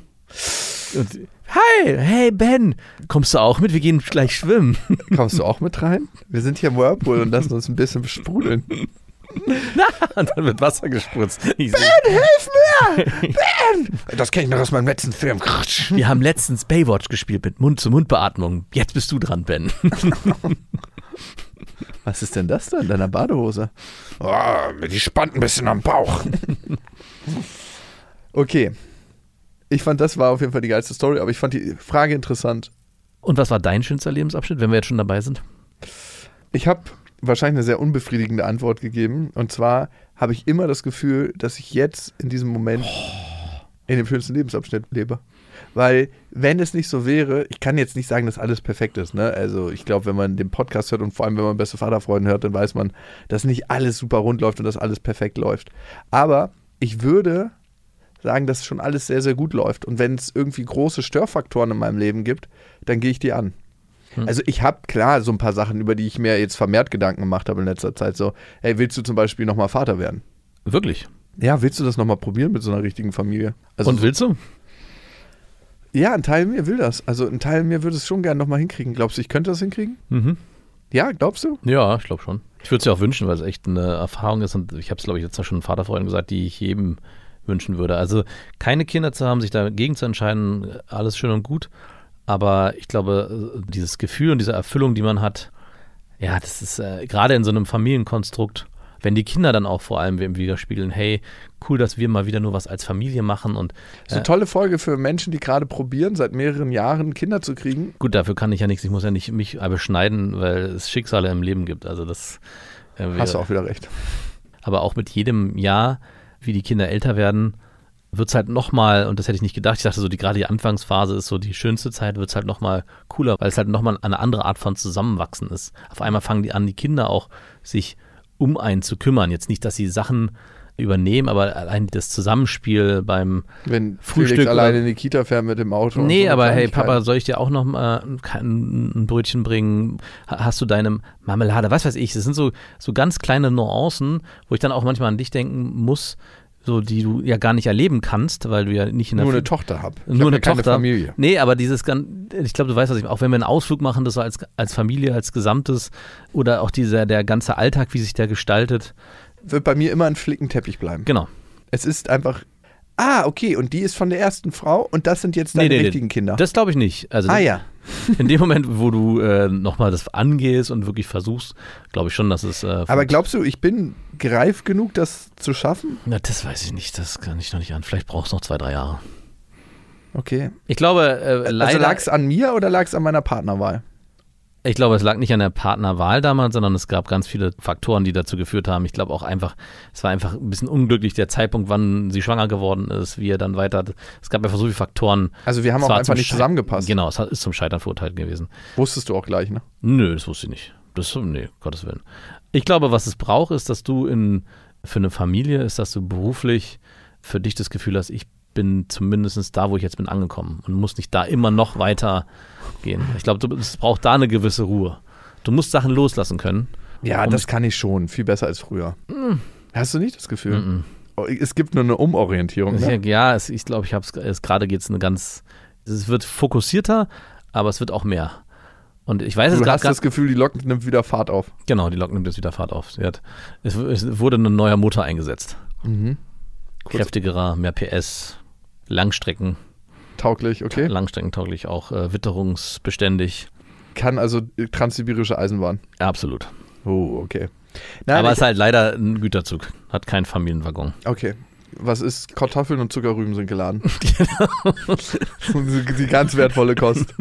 Und, hey, hey Ben, kommst du auch mit? Wir gehen gleich schwimmen. Kommst du auch mit rein? Wir sind hier im Whirlpool und lassen uns ein bisschen sprudeln. Und dann wird Wasser gespritzt. Ich seh- Das kenne ich noch aus meinem letzten Film. Wir haben letztens Baywatch gespielt mit Mund-zu-Mund-Beatmung. Jetzt bist du dran, Ben. Was ist denn das da in deiner Badehose? Oh, die spannt ein bisschen am Bauch. okay. Ich fand, das war auf jeden Fall die geilste Story, aber ich fand die Frage interessant. Und was war dein schönster Lebensabschnitt, wenn wir jetzt schon dabei sind? Ich habe wahrscheinlich eine sehr unbefriedigende Antwort gegeben. Und zwar habe ich immer das Gefühl, dass ich jetzt in diesem Moment in dem schönsten Lebensabschnitt lebe. Weil, wenn es nicht so wäre, ich kann jetzt nicht sagen, dass alles perfekt ist. Ne? Also, ich glaube, wenn man den Podcast hört und vor allem, wenn man beste Vaterfreunde hört, dann weiß man, dass nicht alles super rund läuft und dass alles perfekt läuft. Aber ich würde sagen, dass schon alles sehr, sehr gut läuft. Und wenn es irgendwie große Störfaktoren in meinem Leben gibt, dann gehe ich die an. Also ich habe klar so ein paar Sachen, über die ich mir jetzt vermehrt Gedanken gemacht habe in letzter Zeit. So, hey, willst du zum Beispiel nochmal Vater werden? Wirklich? Ja, willst du das nochmal probieren mit so einer richtigen Familie? Also Und willst du? Ja, ein Teil mir will das. Also ein Teil mir würde es schon gerne nochmal hinkriegen. Glaubst du, ich könnte das hinkriegen? Mhm. Ja, glaubst du? Ja, ich glaube schon. Ich würde es ja auch wünschen, weil es echt eine Erfahrung ist und ich habe es, glaube ich, jetzt schon Vaterfreunden gesagt, die ich jedem wünschen würde. Also keine Kinder zu haben, sich dagegen zu entscheiden, alles schön und gut. Aber ich glaube, dieses Gefühl und diese Erfüllung, die man hat, ja, das ist äh, gerade in so einem Familienkonstrukt, wenn die Kinder dann auch vor allem widerspiegeln, hey, cool, dass wir mal wieder nur was als Familie machen und So eine tolle Folge für Menschen, die gerade probieren, seit mehreren Jahren Kinder zu kriegen. gut, dafür kann ich ja nichts, ich muss ja nicht mich beschneiden, weil es Schicksale im Leben gibt. Also das äh, Hast du auch wieder recht. aber auch mit jedem Jahr, wie die Kinder älter werden, wird es halt nochmal, und das hätte ich nicht gedacht, ich dachte so, die gerade die Anfangsphase ist so die schönste Zeit, wird es halt nochmal cooler, weil es halt nochmal eine andere Art von Zusammenwachsen ist. Auf einmal fangen die an, die Kinder auch sich um einen zu kümmern. Jetzt nicht, dass sie Sachen übernehmen, aber allein das Zusammenspiel beim Wenn Frühstück Felix alleine in die Kita fährt mit dem Auto. Nee, so eine aber hey. Papa, soll ich dir auch noch mal ein, ein Brötchen bringen? Ha- Hast du deine Marmelade? Was weiß ich. Das sind so, so ganz kleine Nuancen, wo ich dann auch manchmal an dich denken muss, so die du ja gar nicht erleben kannst, weil du ja nicht in der Nur eine Tochter habe. nur eine ja keine Tochter. Familie. Nee, aber dieses gan- ich glaube, du weißt, was ich auch wenn wir einen Ausflug machen, das so als, als Familie, als Gesamtes oder auch dieser der ganze Alltag, wie sich der gestaltet. Wird bei mir immer ein Flickenteppich bleiben. Genau. Es ist einfach. Ah, okay, und die ist von der ersten Frau und das sind jetzt deine Nee, nee, nee. richtigen Kinder. Das glaube ich nicht. Also ah ja. in dem Moment, wo du äh, nochmal das angehst und wirklich versuchst, glaube ich schon, dass es. Äh, Aber glaubst du, ich bin greif genug, das zu schaffen? Na, das weiß ich nicht. Das kann ich noch nicht an. Vielleicht brauchst du noch zwei, drei Jahre. Okay. Ich glaube, äh, Also leider, lag es an mir oder lag es an meiner Partnerwahl? Ich glaube, es lag nicht an der Partnerwahl damals, sondern es gab ganz viele Faktoren, die dazu geführt haben. Ich glaube auch einfach, es war einfach ein bisschen unglücklich, der Zeitpunkt, wann sie schwanger geworden ist, wie er dann weiter. Es gab einfach so viele Faktoren. Also wir haben auch einfach nicht zusammengepasst. Genau, es ist zum Scheitern verurteilt gewesen. Wusstest du auch gleich, ne? Nö, das wusste ich nicht. Das, nee, Gottes Willen. Ich glaube, was es braucht, ist, dass du in, für eine Familie ist, dass du beruflich für dich das Gefühl hast, ich bin zumindest da, wo ich jetzt bin, angekommen und muss nicht da immer noch weiter gehen. Ich glaube, du- es braucht da eine gewisse Ruhe. Du musst Sachen loslassen können. Ja, Um- das kann ich schon. Viel besser als früher. Hast du nicht das Gefühl? Mm. Oh, Es gibt nur eine Umorientierung. Ne? Ja, es, ich glaube, ich habe es gerade geht es eine ganz, es wird fokussierter, aber es wird auch mehr. Und ich weiß es Du hast das Gefühl, die Lok nimmt wieder Fahrt auf. Genau, die Lok nimmt jetzt wieder Fahrt auf. Sie hat, es, es wurde ein neuer Motor eingesetzt. Mhm. Kräftigerer, mehr PS, Langstrecken, Tauglich, okay. langstreckentauglich, auch äh, witterungsbeständig. Kann also äh, transsibirische Eisenbahn. Absolut. Oh, okay. Nein, Aber es ist halt leider ein Güterzug, hat keinen Familienwaggon. okay. Was ist? Kartoffeln und Zuckerrüben sind geladen. Genau. die ganz wertvolle Kost.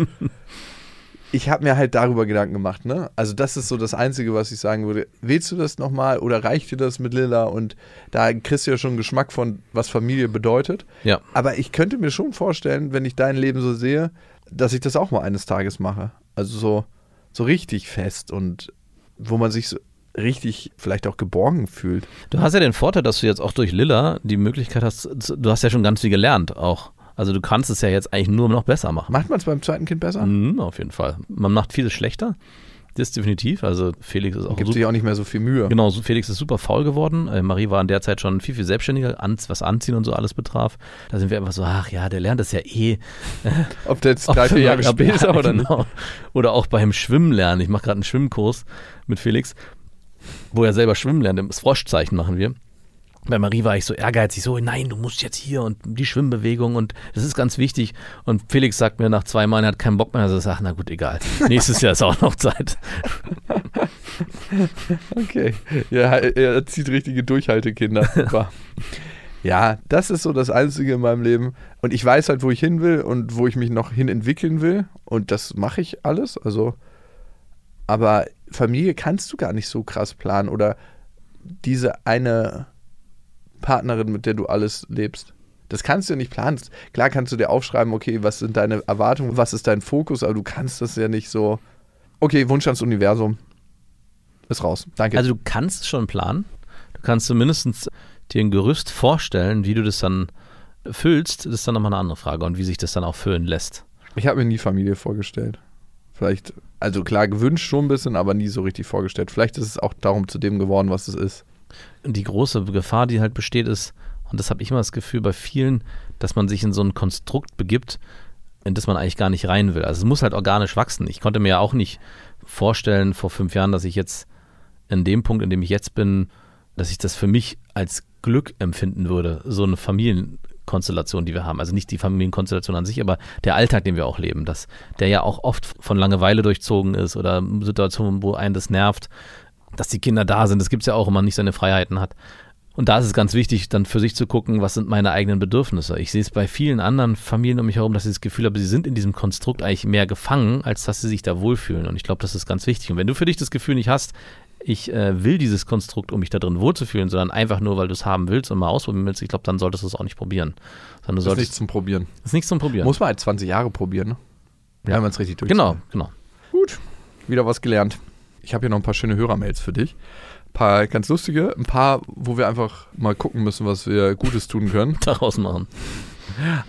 Ich habe mir halt darüber Gedanken gemacht, ne? Also das ist so das Einzige, was ich sagen würde. Willst du das nochmal oder reicht dir das mit Lilla? Und da kriegst du ja schon einen Geschmack von, was Familie bedeutet. Ja. Aber ich könnte mir schon vorstellen, wenn ich dein Leben so sehe, dass ich das auch mal eines Tages mache. Also so, so richtig fest und wo man sich so richtig vielleicht auch geborgen fühlt. Du hast ja den Vorteil, dass du jetzt auch durch Lilla die Möglichkeit hast, du hast ja schon ganz viel gelernt auch. Also du kannst es ja jetzt eigentlich nur noch besser machen. Macht man es beim zweiten Kind besser? Mhm, auf jeden Fall. Man macht vieles schlechter. Das definitiv. Also Felix ist auch Gibt sich auch nicht mehr so viel Mühe. Genau, Felix ist super faul geworden. Äh, Marie war in der Zeit schon viel, viel selbstständiger, an, was Anziehen und so alles betraf. Da sind wir einfach so, ach ja, der lernt das ja eh. Ob der jetzt drei, vier Jahre später ja, oder nicht. genau. Oder auch beim Schwimmen lernen. Ich mache gerade einen Schwimmkurs mit Felix, wo er selber schwimmen lernt. Das Froschzeichen machen wir. Bei Marie war ich so ehrgeizig, so, nein, du musst jetzt hier und die Schwimmbewegung und das ist ganz wichtig. Und Felix sagt mir nach zwei Mal, er hat keinen Bock mehr. Also ich sage, na gut, egal. Nächstes Jahr ist auch noch Zeit. Okay. Ja, er zieht richtige Durchhaltekinder. Super. ja, das ist so das Einzige in meinem Leben. Und ich weiß halt, wo ich hin will und wo ich mich noch hin entwickeln will. Und das mache ich alles. Also, aber Familie kannst du gar nicht so krass planen. Oder diese eine Partnerin, mit der du alles lebst. Das kannst du ja nicht planen. Klar kannst du dir aufschreiben, okay, was sind deine Erwartungen, was ist dein Fokus, aber du kannst das ja nicht so. Okay, Wunsch ans Universum. Ist raus. Danke. Also du kannst es schon planen. Du kannst zumindest dir ein Gerüst vorstellen, wie du das dann füllst. Das ist dann nochmal eine andere Frage und wie sich das dann auch füllen lässt. Ich habe mir nie Familie vorgestellt. Vielleicht, also klar, gewünscht schon ein bisschen, aber nie so richtig vorgestellt. Vielleicht ist es auch darum zu dem geworden, was es ist. Die große Gefahr, die halt besteht, ist, und das habe ich immer das Gefühl bei vielen, dass man sich in so ein Konstrukt begibt, in das man eigentlich gar nicht rein will. Also es muss halt organisch wachsen. Ich konnte mir ja auch nicht vorstellen vor fünf Jahren, dass ich jetzt in dem Punkt, in dem ich jetzt bin, dass ich das für mich als Glück empfinden würde, so eine Familienkonstellation, die wir haben. Also nicht die Familienkonstellation an sich, aber der Alltag, den wir auch leben, dass der ja auch oft von Langeweile durchzogen ist oder Situationen, wo einen das nervt, dass die Kinder da sind. Das gibt es ja auch, wenn man nicht seine Freiheiten hat. Und da ist es ganz wichtig, dann für sich zu gucken, was sind meine eigenen Bedürfnisse. Ich sehe es bei vielen anderen Familien um mich herum, dass ich das Gefühl habe, sie sind in diesem Konstrukt eigentlich mehr gefangen, als dass sie sich da wohlfühlen. Und ich glaube, das ist ganz wichtig. Und wenn du für dich das Gefühl nicht hast, ich äh, will dieses Konstrukt, um mich da drin wohlzufühlen, sondern einfach nur, weil du es haben willst und mal ausprobieren willst, ich glaube, dann solltest du es auch nicht probieren. Sondern du Das ist solltest, nichts zum Probieren. das ist nichts zum Probieren. Muss man halt 20 Jahre probieren, ne? Ja. Wenn man es richtig durch. genau, genau. Gut, wieder was gelernt. Ich habe hier noch ein paar schöne Hörermails für dich. Ein paar ganz lustige, ein paar, wo wir einfach mal gucken müssen, was wir Gutes tun können. Daraus machen.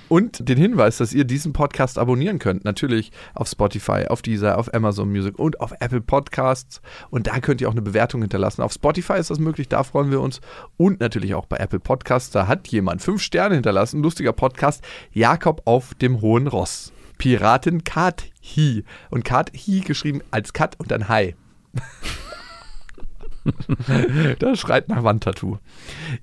Und den Hinweis, dass ihr diesen Podcast abonnieren könnt. Natürlich auf Spotify, auf Deezer, auf Amazon Music und auf Apple Podcasts. Und da könnt ihr auch eine Bewertung hinterlassen. Auf Spotify ist das möglich, da freuen wir uns. Und natürlich auch bei Apple Podcasts. Da hat jemand fünf Sterne hinterlassen. Lustiger Podcast. Jakob auf dem Hohen Ross. Piratin Kat Hi. Und Kat Hi geschrieben als Kat und dann Hi. das schreit nach Wandtattoo.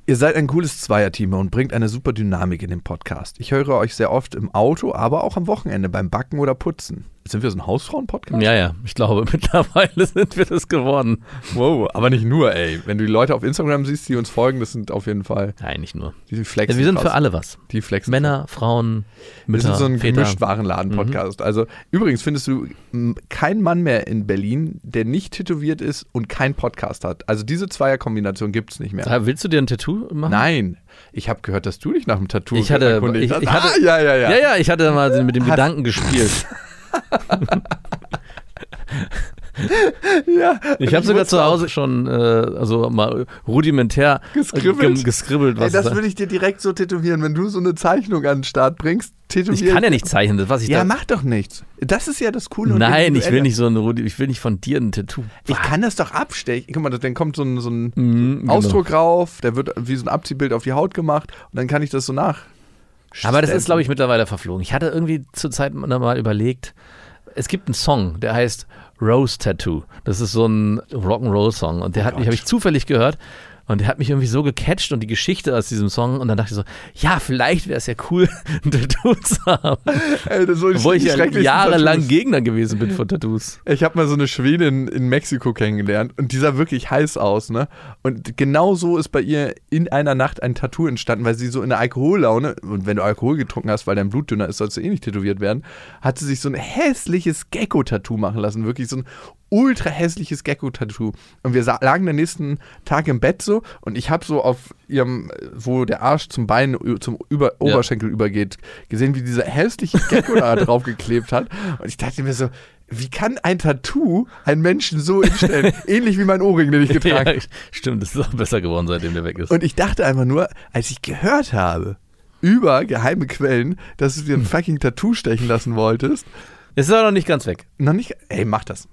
Ihr seid ein cooles Zweierteam und bringt eine super Dynamik in den Podcast. Ich höre euch sehr oft im Auto, aber auch am Wochenende beim Backen oder Putzen. Sind wir so ein Hausfrauen-Podcast? Ja, ja, ich glaube, mittlerweile sind wir das geworden. Wow, aber nicht nur, ey. Wenn du die Leute auf Instagram siehst, die uns folgen, das sind auf jeden Fall, Nein, nicht nur. die flexen Ja, wir sind krass. für alle was. Die flexen Männer, Frauen, Wir Mütter, sind so ein Väter. Gemischtwarenladen-Podcast. Also übrigens findest du keinen Mann mehr in Berlin, der nicht tätowiert ist und keinen Podcast hat. Also diese Zweierkombination gibt es nicht mehr. Ah, Willst du dir ein Tattoo machen? Nein, ich habe gehört, dass du dich nach dem Tattoo Ich hatte- ich- hast. ich hatte- ah, ja, ja, ja. Ja, ja, ich hatte mal mit dem Gedanken gespielt. ja. Ich habe sogar zu Hause schon äh, also mal rudimentär Geskribbelt? gem- geskribbelt Ey, was das da- würde ich dir direkt so tätowieren, wenn du so eine Zeichnung an den Start bringst. Tätowieren. Ich kann ja nicht zeichnen, das was ich Ja, da. mach doch nichts. Das ist ja das Coole. und Nein, ich will nicht so ein Rudi, ich will nicht von dir ein Tattoo. Ich kann das doch abstechen. Guck mal, dann kommt so ein, so ein Mhm, genau. Ausdruck rauf, der wird wie so ein Abziehbild auf die Haut gemacht und dann kann ich das so nach. Aber das ist, glaube ich, mittlerweile verflogen. Ich hatte irgendwie zur Zeit mal überlegt, es gibt einen Song, der heißt Rose Tattoo. Das ist so ein Rock'n'Roll-Song und der hat mich, habe ich zufällig gehört. Und der hat mich irgendwie so gecatcht und die Geschichte aus diesem Song. Und dann dachte ich so, ja, vielleicht wäre es ja cool, ein Tattoo zu haben. Ey, das ist Obwohl ich ja jahrelang Tattoos. Gegner gewesen bin von Tattoos. Ich habe mal so eine Schwedin in Mexiko kennengelernt und die sah wirklich heiß aus, ne? Und genau so ist bei ihr in einer Nacht ein Tattoo entstanden, weil sie so in der Alkohollaune, und wenn du Alkohol getrunken hast, weil dein Blut dünner ist, sollst du eh nicht tätowiert werden, hat sie sich so ein hässliches Gecko-Tattoo machen lassen. Wirklich so ein ultra hässliches Gecko-Tattoo. Und wir lagen den nächsten Tag im Bett so und ich habe so auf ihrem, wo der Arsch zum Bein, zum Über Oberschenkel übergeht, gesehen, wie dieser hässliche Gecko da drauf geklebt hat. Und ich dachte mir so, wie kann ein Tattoo einen Menschen so instellen? Ähnlich wie mein Ohrring, den ich getragen habe. Ja, stimmt, das ist auch besser geworden, seitdem der weg ist. Und ich dachte einfach nur, als ich gehört habe, über geheime Quellen, dass du dir ein fucking Tattoo stechen lassen wolltest, Es ist aber noch nicht ganz weg. noch nicht, ey, mach das.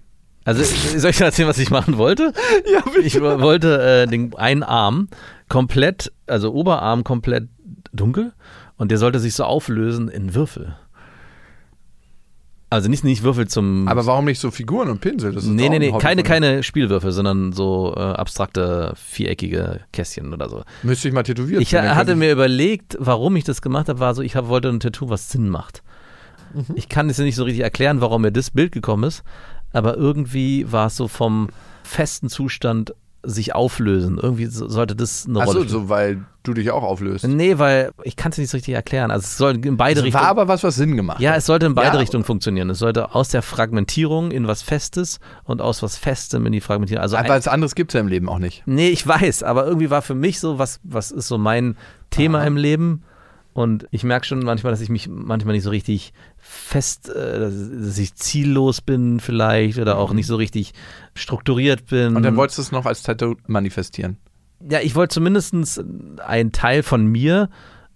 Also soll ich erzählen, was ich machen wollte? Ja, Ich wollte äh, den einen Arm komplett, also Oberarm komplett dunkel und der sollte sich so auflösen in Würfel. Also nicht, nicht Würfel zum. Aber warum nicht so Figuren und Pinsel? Das ist nee, nee, nee, keine, keine Spielwürfel, sondern so äh, abstrakte, viereckige Kästchen oder so. Müsste ich mal tätowiert Ich dann hatte könnte mir überlegt, warum ich das gemacht habe, war so, ich hab, wollte ein Tattoo, was Sinn macht. Mhm. Ich kann es ja nicht so richtig erklären, warum mir das Bild gekommen ist, aber irgendwie war es so vom festen Zustand sich auflösen. Irgendwie so, sollte das eine Achso, Rolle spielen. so, weil du dich auch auflöst. Nee, weil ich kann es nicht so richtig erklären. Also es soll in beide Richtungen. war aber was, was Sinn gemacht Ja, es sollte in beide Ja, Richtungen funktionieren. Es sollte aus der Fragmentierung in was Festes und aus was Festem in die Fragmentierung. Also Aber was anderes gibt es ja im Leben auch nicht. nee, ich weiß, aber irgendwie war für mich so, was, was ist so mein Thema im Leben? Und ich merke schon manchmal, dass ich mich manchmal nicht so richtig fest, äh, dass ich ziellos bin vielleicht oder auch nicht so richtig strukturiert bin. Und dann wolltest du es noch als Tattoo manifestieren. ja, ich wollte zumindest einen Teil von mir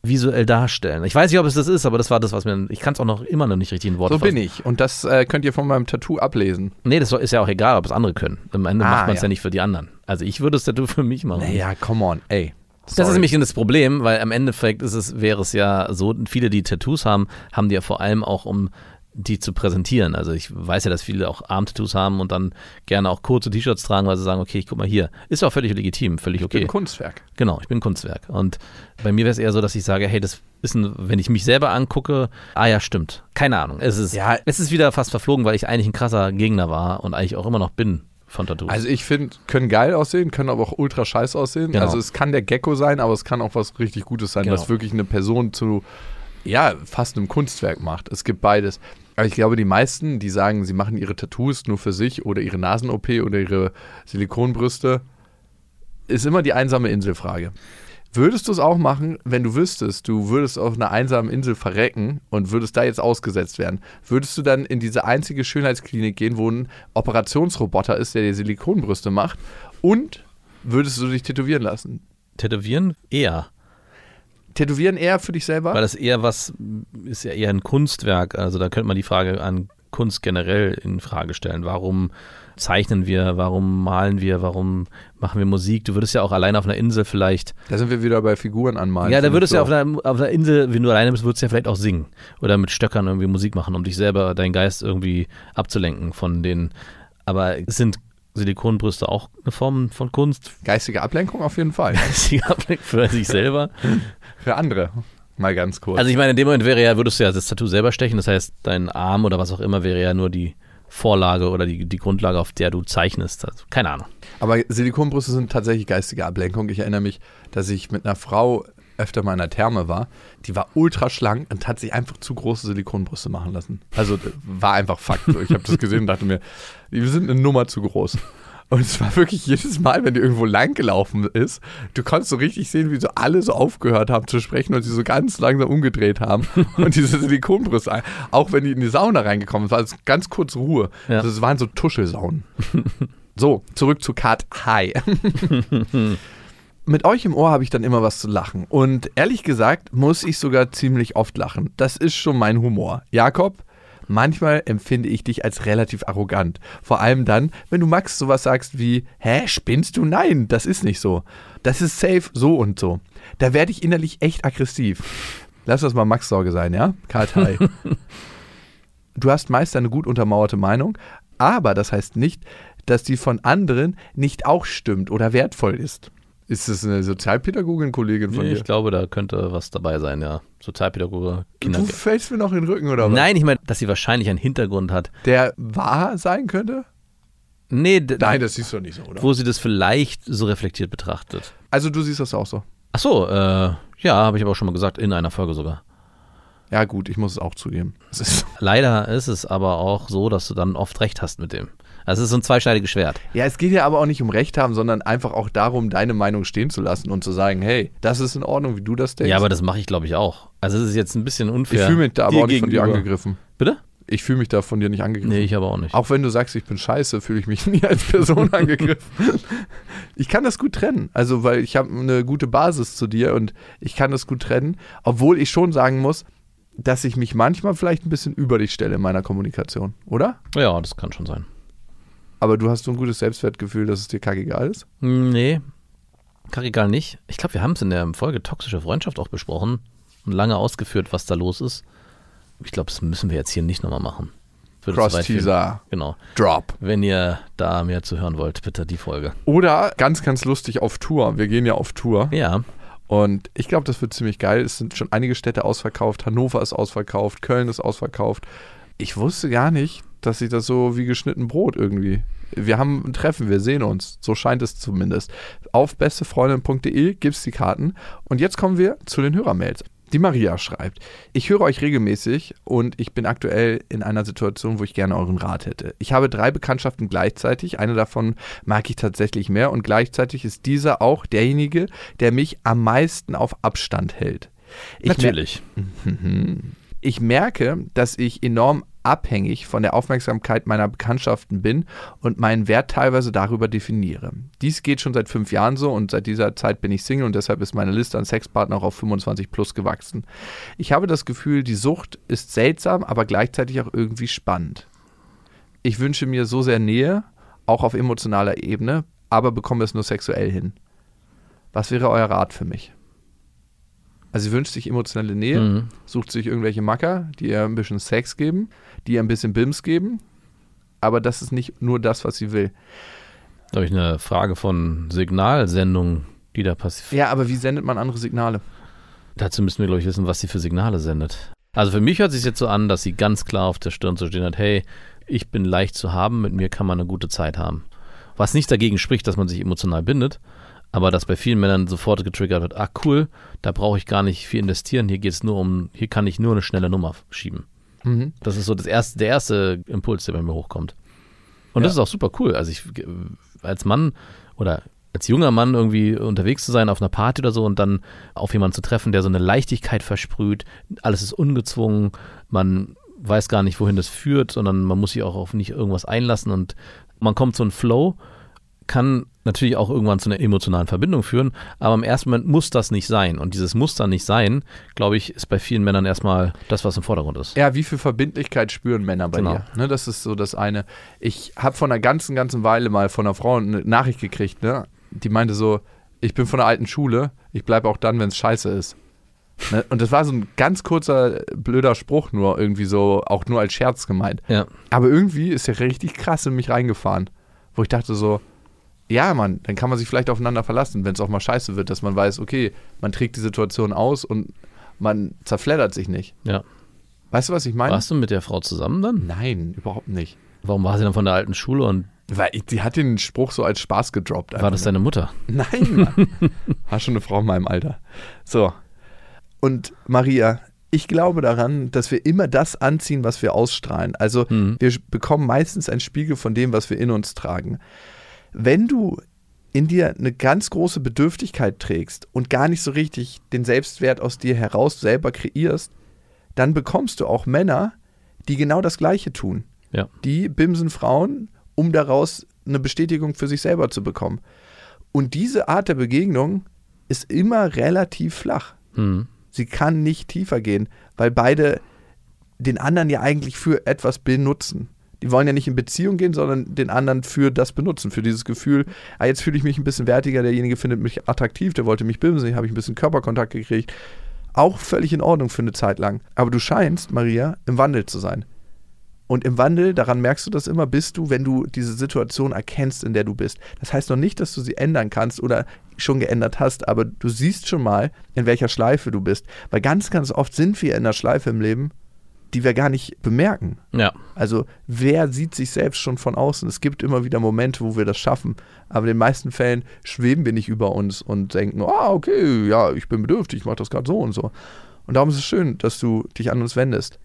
visuell darstellen. Ich weiß nicht, ob es das ist, aber das war das, was mir. Ich kann es auch noch immer noch nicht richtig in Worte So bin ich. Und das äh, könnt ihr von meinem Tattoo ablesen. Nee, das ist ja auch egal, ob es andere können. Am Ende Ah, macht man es ja. ja. nicht für die anderen. Also ich würde es Tattoo für mich machen. Naja, come on, ey. Das Sorry. ist nämlich das Problem, weil am Endeffekt ist es, wäre es ja so, viele, die Tattoos haben, haben die ja vor allem auch, um die zu präsentieren. Also ich weiß ja, dass viele auch Arm-Tattoos haben und dann gerne auch kurze T-Shirts tragen, weil sie sagen, okay, ich guck mal hier. Ist ja auch völlig legitim, völlig okay. Ein Kunstwerk. Genau, ich bin Kunstwerk. Und bei mir wäre es eher so, dass ich sage, hey, das ist ein, wenn ich mich selber angucke, ah ja, stimmt. Keine Ahnung. Es ist, Ja. es ist wieder fast verflogen, weil ich eigentlich ein krasser Gegner war und eigentlich auch immer noch bin von Tattoos. Also ich finde, können geil aussehen, können aber auch ultra scheiße aussehen. Genau. Also es kann der Gecko sein, aber es kann auch was richtig Gutes sein, Genau. was wirklich eine Person zu, ja, fast einem Kunstwerk macht. Es gibt beides. Aber ich glaube, die meisten, die sagen, sie machen ihre Tattoos nur für sich oder ihre Nasen-OP oder ihre Silikonbrüste, ist immer die einsame Inselfrage. Würdest du es auch machen, wenn du wüsstest, du würdest auf einer einsamen Insel verrecken und würdest da jetzt ausgesetzt werden? Würdest du dann in diese einzige Schönheitsklinik gehen, wo ein Operationsroboter ist, der dir Silikonbrüste macht? Und würdest du dich tätowieren lassen? Tätowieren eher. Tätowieren eher für dich selber? Weil das eher was, ist ja eher ein Kunstwerk. Also da könnte man die Frage an Kunst generell in Frage stellen. Warum zeichnen wir? Warum malen wir? Warum machen wir Musik? Du würdest ja auch alleine auf einer Insel vielleicht. da sind wir wieder bei Figuren anmalen. ja, da würdest du ja auf einer, auf einer Insel, wenn du alleine bist, würdest du ja vielleicht auch singen. Oder mit Stöckern irgendwie Musik machen, um dich selber, deinen Geist irgendwie abzulenken von den. Aber sind Silikonbrüste auch eine Form von Kunst? Geistige Ablenkung auf jeden Fall. für sich selber? Für andere. Mal ganz kurz. Also ich meine, in dem Moment wäre ja, würdest du ja das Tattoo selber stechen, das heißt, dein Arm oder was auch immer wäre ja nur die Vorlage oder die, die Grundlage, auf der du zeichnest. Also, keine Ahnung. Aber Silikonbrüste sind tatsächlich geistige Ablenkung. Ich erinnere mich, dass ich mit einer Frau öfter mal in der Therme war. Die war ultra schlank und hat sich einfach zu große Silikonbrüste machen lassen. Also d- war einfach Fakt. Ich habe das gesehen und dachte mir, die sind eine Nummer zu groß. Und es war wirklich jedes Mal, wenn die irgendwo lang gelaufen ist, du konntest so richtig sehen, wie so alle so aufgehört haben zu sprechen und sie so ganz langsam umgedreht haben. Und diese Silikonbrüste, ein- auch wenn die in die Sauna reingekommen sind, war es ganz kurz Ruhe. Ja. Also es waren so Tuschelsaunen. So, zurück zu Kat Hi. Mit euch im Ohr habe ich dann immer was zu lachen. Und ehrlich gesagt muss ich sogar ziemlich oft lachen. Das ist schon mein Humor. Jakob, manchmal empfinde ich dich als relativ arrogant. Vor allem dann, wenn du Max sowas sagst wie, hä, spinnst du? Nein, das ist nicht so. Das ist safe so und so. Da werde ich innerlich echt aggressiv. Lass das mal Max Sorge sein, ja? Karl Thay. Du hast meist eine gut untermauerte Meinung, aber das heißt nicht, dass die von anderen nicht auch stimmt oder wertvoll ist. Ist das eine Sozialpädagogin-Kollegin von Nee, dir? ich glaube, da könnte was dabei sein, ja. Sozialpädagoge, Kinder. Du fällst mir noch in den Rücken, oder was? Nein, ich meine, dass sie wahrscheinlich einen Hintergrund hat. Der wahr sein könnte? Nee, Nein, das siehst du nicht so, oder? wo sie das vielleicht so reflektiert betrachtet. Also du siehst das auch so. Ach so, äh, ja, habe ich aber auch schon mal gesagt, in einer Folge sogar. Ja gut, ich muss es auch zugeben. Ist Leider ist es aber auch so, dass du dann oft recht hast mit dem. Also es ist so ein zweischneidiges Schwert. ja, es geht ja aber auch nicht um Recht haben, sondern einfach auch darum, deine Meinung stehen zu lassen und zu sagen, hey, das ist in Ordnung, wie du das denkst. Ja, aber das mache ich, glaube ich, auch. Also es ist jetzt ein bisschen ich unfair. fühle mich da aber auch nicht von dir gegenüber. angegriffen. Bitte? Ich fühle mich da von dir nicht angegriffen. Nee, ich aber auch nicht. Auch wenn du sagst, ich bin scheiße, fühle ich mich nie als Person angegriffen. Ich kann das gut trennen. Also, weil ich habe eine gute Basis zu dir und ich kann das gut trennen. Obwohl ich schon sagen muss, dass ich mich manchmal vielleicht ein bisschen über dich stelle in meiner Kommunikation, oder? Ja, das kann schon sein. Aber du hast so ein gutes Selbstwertgefühl, dass es dir kackegal ist? Hm, Nee, Karigal nicht. Ich glaube, wir haben es in der Folge Toxische Freundschaft auch besprochen und lange ausgeführt, was da los ist. Ich glaube, das müssen wir jetzt hier nicht nochmal machen. Cross-Teaser, Genau. Drop. Wenn ihr da mehr zu hören wollt, bitte die Folge. Oder ganz, ganz lustig auf Tour. Wir gehen ja auf Tour. Ja, Und ich glaube, das wird ziemlich geil. Es sind schon einige Städte ausverkauft. Hannover ist ausverkauft. Köln ist ausverkauft. Ich wusste gar nicht, dass sich das so wie geschnitten Brot irgendwie. Wir haben ein Treffen, wir sehen uns. So scheint es zumindest. Auf bestefreundin.de gibt es die Karten. Und jetzt kommen wir zu den Hörermails. Die Maria schreibt, ich höre euch regelmäßig und ich bin aktuell in einer Situation, wo ich gerne euren Rat hätte. Ich habe drei Bekanntschaften gleichzeitig, eine davon mag ich tatsächlich mehr und gleichzeitig ist dieser auch derjenige, der mich am meisten auf Abstand hält. Ich mer- natürlich. ich merke, dass ich enorm abhängig von der Aufmerksamkeit meiner Bekanntschaften bin und meinen Wert teilweise darüber definiere. Dies geht schon seit fünf Jahren so und seit dieser Zeit bin ich Single und deshalb ist meine Liste an Sexpartnern auch auf 25 plus gewachsen. Ich habe das Gefühl, die Sucht ist seltsam, aber gleichzeitig auch irgendwie spannend. Ich wünsche mir so sehr Nähe, auch auf emotionaler Ebene, aber bekomme es nur sexuell hin. Was wäre euer Rat für mich? Also sie wünscht sich emotionale Nähe, Mhm. sucht sich irgendwelche Macker, die ihr ein bisschen Sex geben, die ihr ein bisschen Bims geben, aber das ist nicht nur das, was sie will. Da habe ich eine Frage von Signalsendungen, die da passiert. Ja, aber wie sendet man andere Signale? Dazu müssen wir, glaube ich, wissen, was sie für Signale sendet. Also für mich hört sich jetzt so an, dass sie ganz klar auf der Stirn zu stehen hat, hey, ich bin leicht zu haben, mit mir kann man eine gute Zeit haben. Was nicht dagegen spricht, dass man sich emotional bindet, aber dass bei vielen Männern sofort getriggert wird, ah cool, da brauche ich gar nicht viel investieren, hier geht es nur um, hier kann ich nur eine schnelle Nummer schieben. Mhm. Das ist so das erste, der erste Impuls, der bei mir hochkommt. Und das ist Ja. auch super cool. Also ich als Mann oder als junger Mann irgendwie unterwegs zu sein auf einer Party oder so und dann auf jemanden zu treffen, der so eine Leichtigkeit versprüht, alles ist ungezwungen, man weiß gar nicht, wohin das führt, sondern man muss sich auch auf nicht irgendwas einlassen und man kommt so ein Flow, kann natürlich auch irgendwann zu einer emotionalen Verbindung führen, aber im ersten Moment muss das nicht sein. Und dieses Muster nicht sein, glaube ich, ist bei vielen Männern erstmal das, was im Vordergrund ist. Ja, wie viel Verbindlichkeit spüren Männer bei Genau. dir? Ne, das ist so das eine. Ich habe vor einer ganzen, ganzen Weile mal von einer Frau eine Nachricht gekriegt, ne? die meinte so, ich bin von der alten Schule, ich bleibe auch dann, wenn es scheiße ist. Ne? Und das war so ein ganz kurzer, blöder Spruch nur, irgendwie so, auch nur als Scherz gemeint. Ja. Aber irgendwie ist der richtig krass in mich reingefahren, wo ich dachte so, ja, Mann, dann kann man sich vielleicht aufeinander verlassen, wenn es auch mal scheiße wird, dass man weiß, okay, man trägt die Situation aus und man zerfleddert sich nicht. Ja. Weißt du, was ich meine? Warst du mit der Frau zusammen dann? Nein, überhaupt nicht. Warum war sie dann von der alten Schule und Weil die hat den Spruch so als Spaß gedroppt. war das deine Mutter? Nein, Mann. War schon eine Frau in meinem Alter. So. Und Maria, ich glaube daran, dass wir immer das anziehen, was wir ausstrahlen. Also Mhm. wir bekommen meistens einen Spiegel von dem, was wir in uns tragen. Wenn du in dir eine ganz große Bedürftigkeit trägst und gar nicht so richtig den Selbstwert aus dir heraus selber kreierst, dann bekommst du auch Männer, die genau das Gleiche tun. Ja. Die bimsen Frauen, um daraus eine Bestätigung für sich selber zu bekommen. Und diese Art der Begegnung ist immer relativ flach. Hm. Sie kann nicht tiefer gehen, weil beide den anderen ja eigentlich für etwas benutzen. Die wollen ja nicht in Beziehung gehen, sondern den anderen für das benutzen, für dieses Gefühl, ah, jetzt fühle ich mich ein bisschen wertiger, derjenige findet mich attraktiv, der wollte mich bimsen, habe ich ein bisschen Körperkontakt gekriegt. Auch völlig in Ordnung für eine Zeit lang. Aber du scheinst, Maria, im Wandel zu sein. Und im Wandel, daran merkst du das immer, bist du, wenn du diese Situation erkennst, in der du bist. Das heißt noch nicht, dass du sie ändern kannst oder schon geändert hast, aber du siehst schon mal, in welcher Schleife du bist. Weil ganz, ganz oft sind wir in einer Schleife im Leben, die wir gar nicht bemerken. Ja. Also wer sieht sich selbst schon von außen? Es gibt immer wieder Momente, wo wir das schaffen, aber in den meisten Fällen schweben wir nicht über uns und denken, ah, okay, ja, ich bin bedürftig, ich mache das gerade so und so. Und darum ist es schön, dass du dich an uns wendest.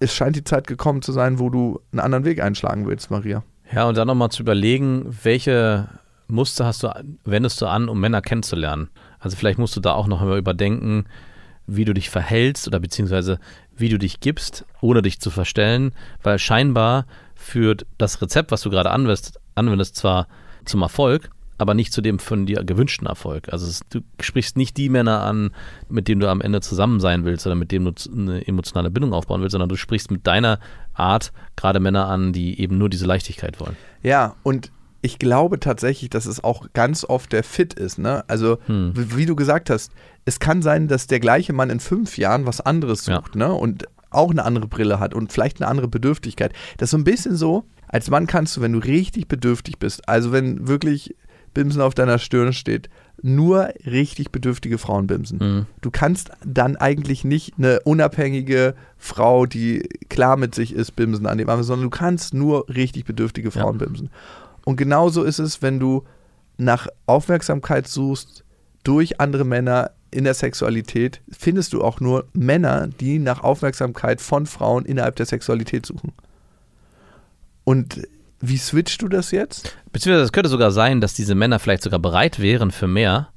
Es scheint die Zeit gekommen zu sein, wo du einen anderen Weg einschlagen willst, Maria. Ja, und dann nochmal zu überlegen, welche Muster hast du, wendest du an, um Männer kennenzulernen? Also vielleicht musst du da auch noch mal überdenken, wie du dich verhältst oder beziehungsweise wie du dich gibst, ohne dich zu verstellen, weil scheinbar führt das Rezept, was du gerade anwendest, anwendest zwar zum Erfolg, aber nicht zu dem von dir gewünschten Erfolg. Also es, du sprichst nicht die Männer an, mit denen du am Ende zusammen sein willst oder mit denen du eine emotionale Bindung aufbauen willst, sondern du sprichst mit deiner Art gerade Männer an, die eben nur diese Leichtigkeit wollen. Ja, und ich glaube tatsächlich, dass es auch ganz oft der Fit ist. Ne? Also, Hm. wie du gesagt hast, es kann sein, dass der gleiche Mann in fünf Jahren was anderes Ja. sucht ne? und auch eine andere Brille hat und vielleicht eine andere Bedürftigkeit. Das ist so ein bisschen so, als Mann kannst du, wenn du richtig bedürftig bist, also wenn wirklich Bimsen auf deiner Stirn steht, nur richtig bedürftige Frauen bimsen. Mhm. Du kannst dann eigentlich nicht eine unabhängige Frau, die klar mit sich ist, bimsen an dem Abend, sondern du kannst nur richtig bedürftige Ja. Frauen bimsen. Und genauso ist es, wenn du nach Aufmerksamkeit suchst durch andere Männer in der Sexualität, findest du auch nur Männer, die nach Aufmerksamkeit von Frauen innerhalb der Sexualität suchen. Und wie switchst du das jetzt? Beziehungsweise es könnte sogar sein, dass diese Männer vielleicht sogar bereit wären für mehr,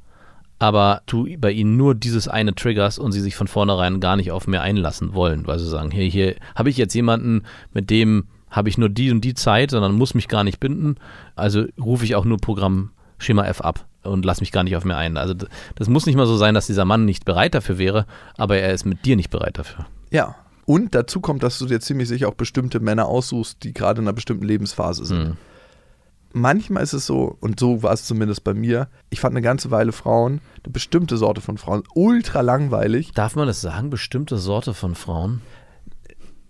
aber du bei ihnen nur dieses eine triggerst und sie sich von vornherein gar nicht auf mehr einlassen wollen, weil sie sagen, hier, hier habe ich jetzt jemanden, mit dem habe ich nur die und die Zeit, sondern muss mich gar nicht binden, also rufe ich auch nur Programm Schema F ab und lass mich gar nicht auf mehr ein. Also das muss nicht mal so sein, dass dieser Mann nicht bereit dafür wäre, aber er ist mit dir nicht bereit dafür. Ja. Und dazu kommt, dass du dir ziemlich sicher auch bestimmte Männer aussuchst, die gerade in einer bestimmten Lebensphase sind. Mhm. manchmal ist es so, und so war es zumindest bei mir, ich fand eine ganze Weile Frauen, eine bestimmte Sorte von Frauen, ultra langweilig. Darf man das sagen? Bestimmte Sorte von Frauen?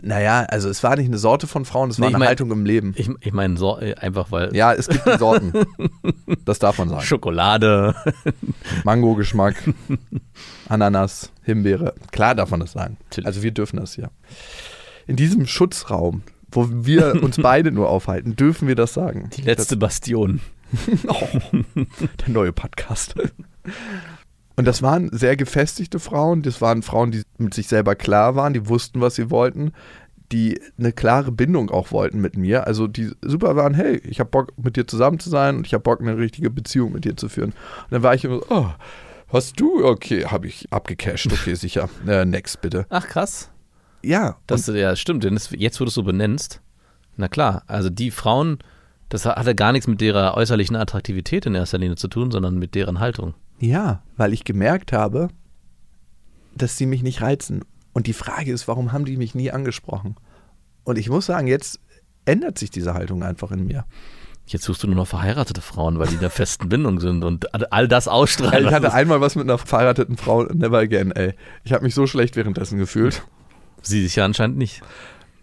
Naja, also es war nicht eine Sorte von Frauen, es Nee, war ich eine mein- Haltung im Leben. Ich, ich meine, so, äh, einfach weil Ja, es gibt Sorten. das darf man sagen. Schokolade. Mango-Geschmack, Ananas, Himbeere. Klar darf man das sagen. Also wir dürfen das ja. In diesem Schutzraum, wo wir uns beide nur aufhalten, dürfen wir das sagen. Die letzte Bastion. Oh, der neue Podcast. Und das waren sehr gefestigte Frauen. Das waren Frauen, die mit sich selber klar waren, die wussten, was sie wollten, die eine klare Bindung auch wollten mit mir. Also die super waren, hey, ich habe Bock mit dir zusammen zu sein und ich habe Bock eine richtige Beziehung mit dir zu führen. Und dann war ich immer so, oh, hast du? Okay, habe ich abgecasht. Okay, sicher. Äh, next bitte. Ach krass. Ja, Das ja stimmt, denn das, jetzt, wo du es so benennst, na klar, also die Frauen, das hatte gar nichts mit ihrer äußerlichen Attraktivität in erster Linie zu tun, sondern mit deren Haltung. Ja, weil ich gemerkt habe, dass sie mich nicht reizen. Und die Frage ist, warum haben die mich nie angesprochen? Und ich muss sagen, jetzt ändert sich diese Haltung einfach in mir. Jetzt suchst du nur noch verheiratete Frauen, weil die in der festen Bindung sind und all das ausstrahlen. Ich hatte einmal was mit einer verheirateten Frau, never again, ey. Ich habe mich so schlecht währenddessen gefühlt. sie sich ja anscheinend nicht.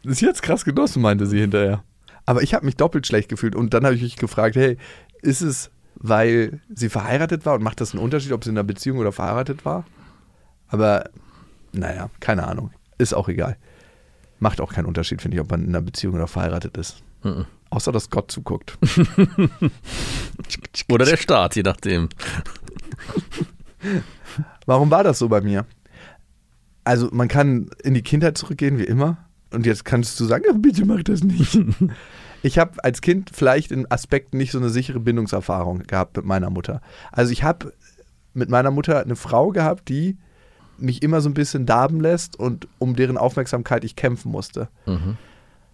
Sie hat's krass genossen, meinte sie hinterher. Aber ich habe mich doppelt schlecht gefühlt und dann habe ich mich gefragt, hey, ist es, weil sie verheiratet war und macht das einen Unterschied, ob sie in einer Beziehung oder verheiratet war? Aber naja, keine Ahnung. Ist auch egal. Macht auch keinen Unterschied, finde ich, ob man in einer Beziehung oder verheiratet ist. Mhm. Außer, dass Gott zuguckt. Oder der Staat, je nachdem. Warum war das so bei mir? Also, man kann in die Kindheit zurückgehen, wie immer. Und jetzt kannst du sagen, "Ach, bitte mach das nicht. ich habe als Kind vielleicht in Aspekten nicht so eine sichere Bindungserfahrung gehabt mit meiner Mutter. Also, ich habe mit meiner Mutter eine Frau gehabt, die mich immer so ein bisschen darben lässt und um deren Aufmerksamkeit ich kämpfen musste. Mhm.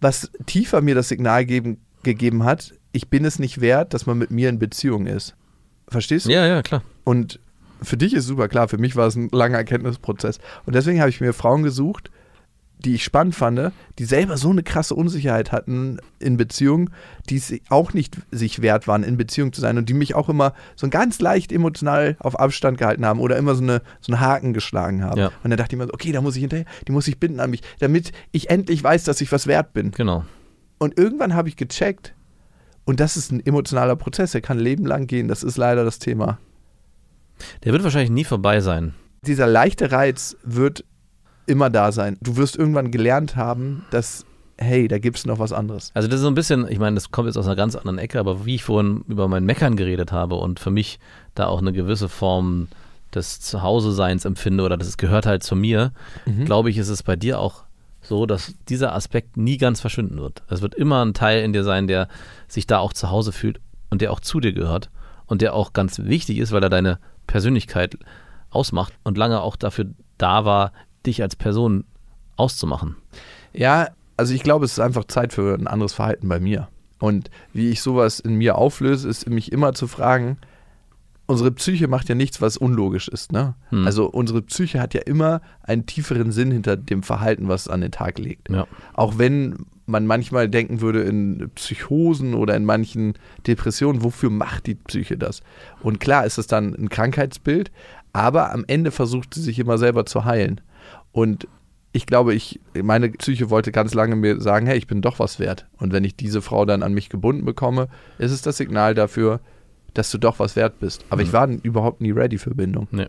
Was tiefer mir das Signal geben, gegeben hat, ich bin es nicht wert, dass man mit mir in Beziehung ist. Verstehst du? Ja, ja, klar. Und für dich ist super klar, für mich war es ein langer Erkenntnisprozess. Und deswegen habe ich mir Frauen gesucht, die ich spannend fand, die selber so eine krasse Unsicherheit hatten in Beziehungen, die es auch nicht sich wert waren, in Beziehung zu sein und die mich auch immer so ganz leicht emotional auf Abstand gehalten haben oder immer so, eine, so einen Haken geschlagen haben. Ja. Und dann dachte ich mir, so, okay, da muss ich hinterher, die muss ich binden an mich, damit ich endlich weiß, dass ich was wert bin. Genau. Und irgendwann habe ich gecheckt, und das ist ein emotionaler Prozess, der kann ein Leben lang gehen, das ist leider das Thema. Der wird wahrscheinlich nie vorbei sein. dieser leichte Reiz wird immer da sein. Du wirst irgendwann gelernt haben, dass, hey, da gibt es noch was anderes. Also das ist so ein bisschen, ich meine, das kommt jetzt aus einer ganz anderen Ecke, aber wie ich vorhin über mein Meckern geredet habe und für mich da auch eine gewisse Form des Zuhause-Seins empfinde oder das gehört halt zu mir, glaube ich, ist es bei dir auch so, dass dieser Aspekt nie ganz verschwinden wird. Es wird immer ein Teil in dir sein, der sich da auch zu Hause fühlt und der auch zu dir gehört und der auch ganz wichtig ist, weil er deine Persönlichkeit ausmacht und lange auch dafür da war, dich als Person auszumachen. Ja, also ich glaube, es ist einfach Zeit für ein anderes Verhalten bei mir. Und wie ich sowas in mir auflöse, ist mich immer zu fragen, unsere Psyche macht ja nichts, was unlogisch ist. Ne? Hm. Also unsere Psyche hat ja immer einen tieferen Sinn hinter dem Verhalten, was es an den Tag legt. Ja. Auch wenn man manchmal denken würde in Psychosen oder in manchen Depressionen, wofür macht die Psyche das? Und klar ist es dann ein Krankheitsbild, aber am Ende versucht sie sich immer selber zu heilen. Und ich glaube, ich, meine Psyche wollte ganz lange mir sagen, hey, ich bin doch was wert. Und wenn ich diese Frau dann an mich gebunden bekomme, ist es das Signal dafür, dass du doch was wert bist. Aber ich war überhaupt nie ready für Bindung. Nee.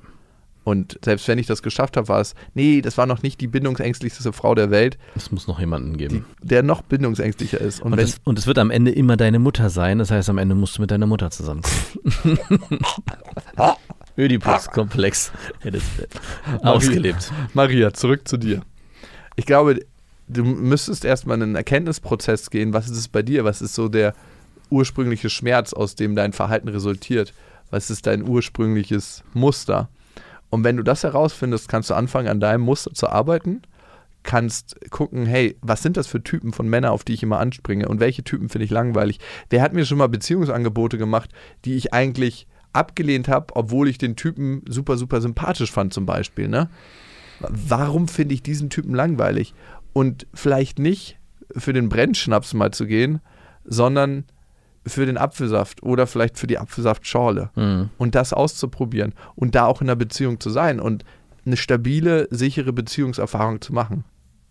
Und selbst wenn ich das geschafft habe, war es, nee, das war noch nicht die bindungsängstlichste Frau der Welt, Es muss noch jemanden die, geben. der noch bindungsängstlicher ist. Und, Und, wenn, es, und es wird am Ende immer deine Mutter sein. Das heißt, am Ende musst du mit deiner Mutter zusammenkommen. Ödipus-Komplex. Ausgelebt. Maria, zurück zu dir. Ich glaube, du müsstest erstmal in einen Erkenntnisprozess gehen. Was ist es bei dir? Was ist so der ursprüngliche Schmerz, aus dem dein Verhalten resultiert? Was ist dein ursprüngliches Muster? Und wenn du das herausfindest, kannst du anfangen, an deinem Muster zu arbeiten. Kannst gucken, hey, was sind das für Typen von Männern, auf die ich immer anspringe? Und welche Typen finde ich langweilig? Wer hat mir schon mal Beziehungsangebote gemacht, die ich eigentlich abgelehnt habe, obwohl ich den Typen super, super sympathisch fand, zum Beispiel, ne? warum finde ich diesen Typen langweilig? Und vielleicht nicht für den Brennschnaps mal zu gehen, sondern für den Apfelsaft oder vielleicht für die Apfelsaftschorle Mhm. und das auszuprobieren und da auch in einer Beziehung zu sein und eine stabile, sichere Beziehungserfahrung zu machen.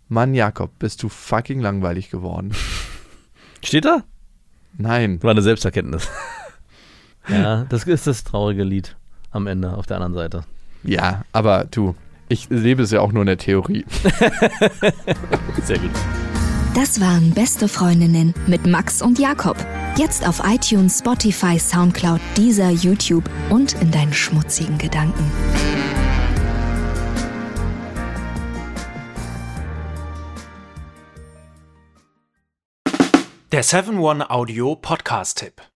Mann, Jakob, bist du fucking langweilig geworden. Steht da? Nein. War eine Selbsterkenntnis. ja, das ist das traurige Lied am Ende auf der anderen Seite. Ja, aber du, ich lebe es ja auch nur in der Theorie. Sehr gut. Das waren Beste Freundinnen mit Max und Jakob. Jetzt auf iTunes, Spotify, Soundcloud, Deezer, YouTube und in deinen schmutzigen Gedanken. Der 7-One-Audio-Podcast-Tipp.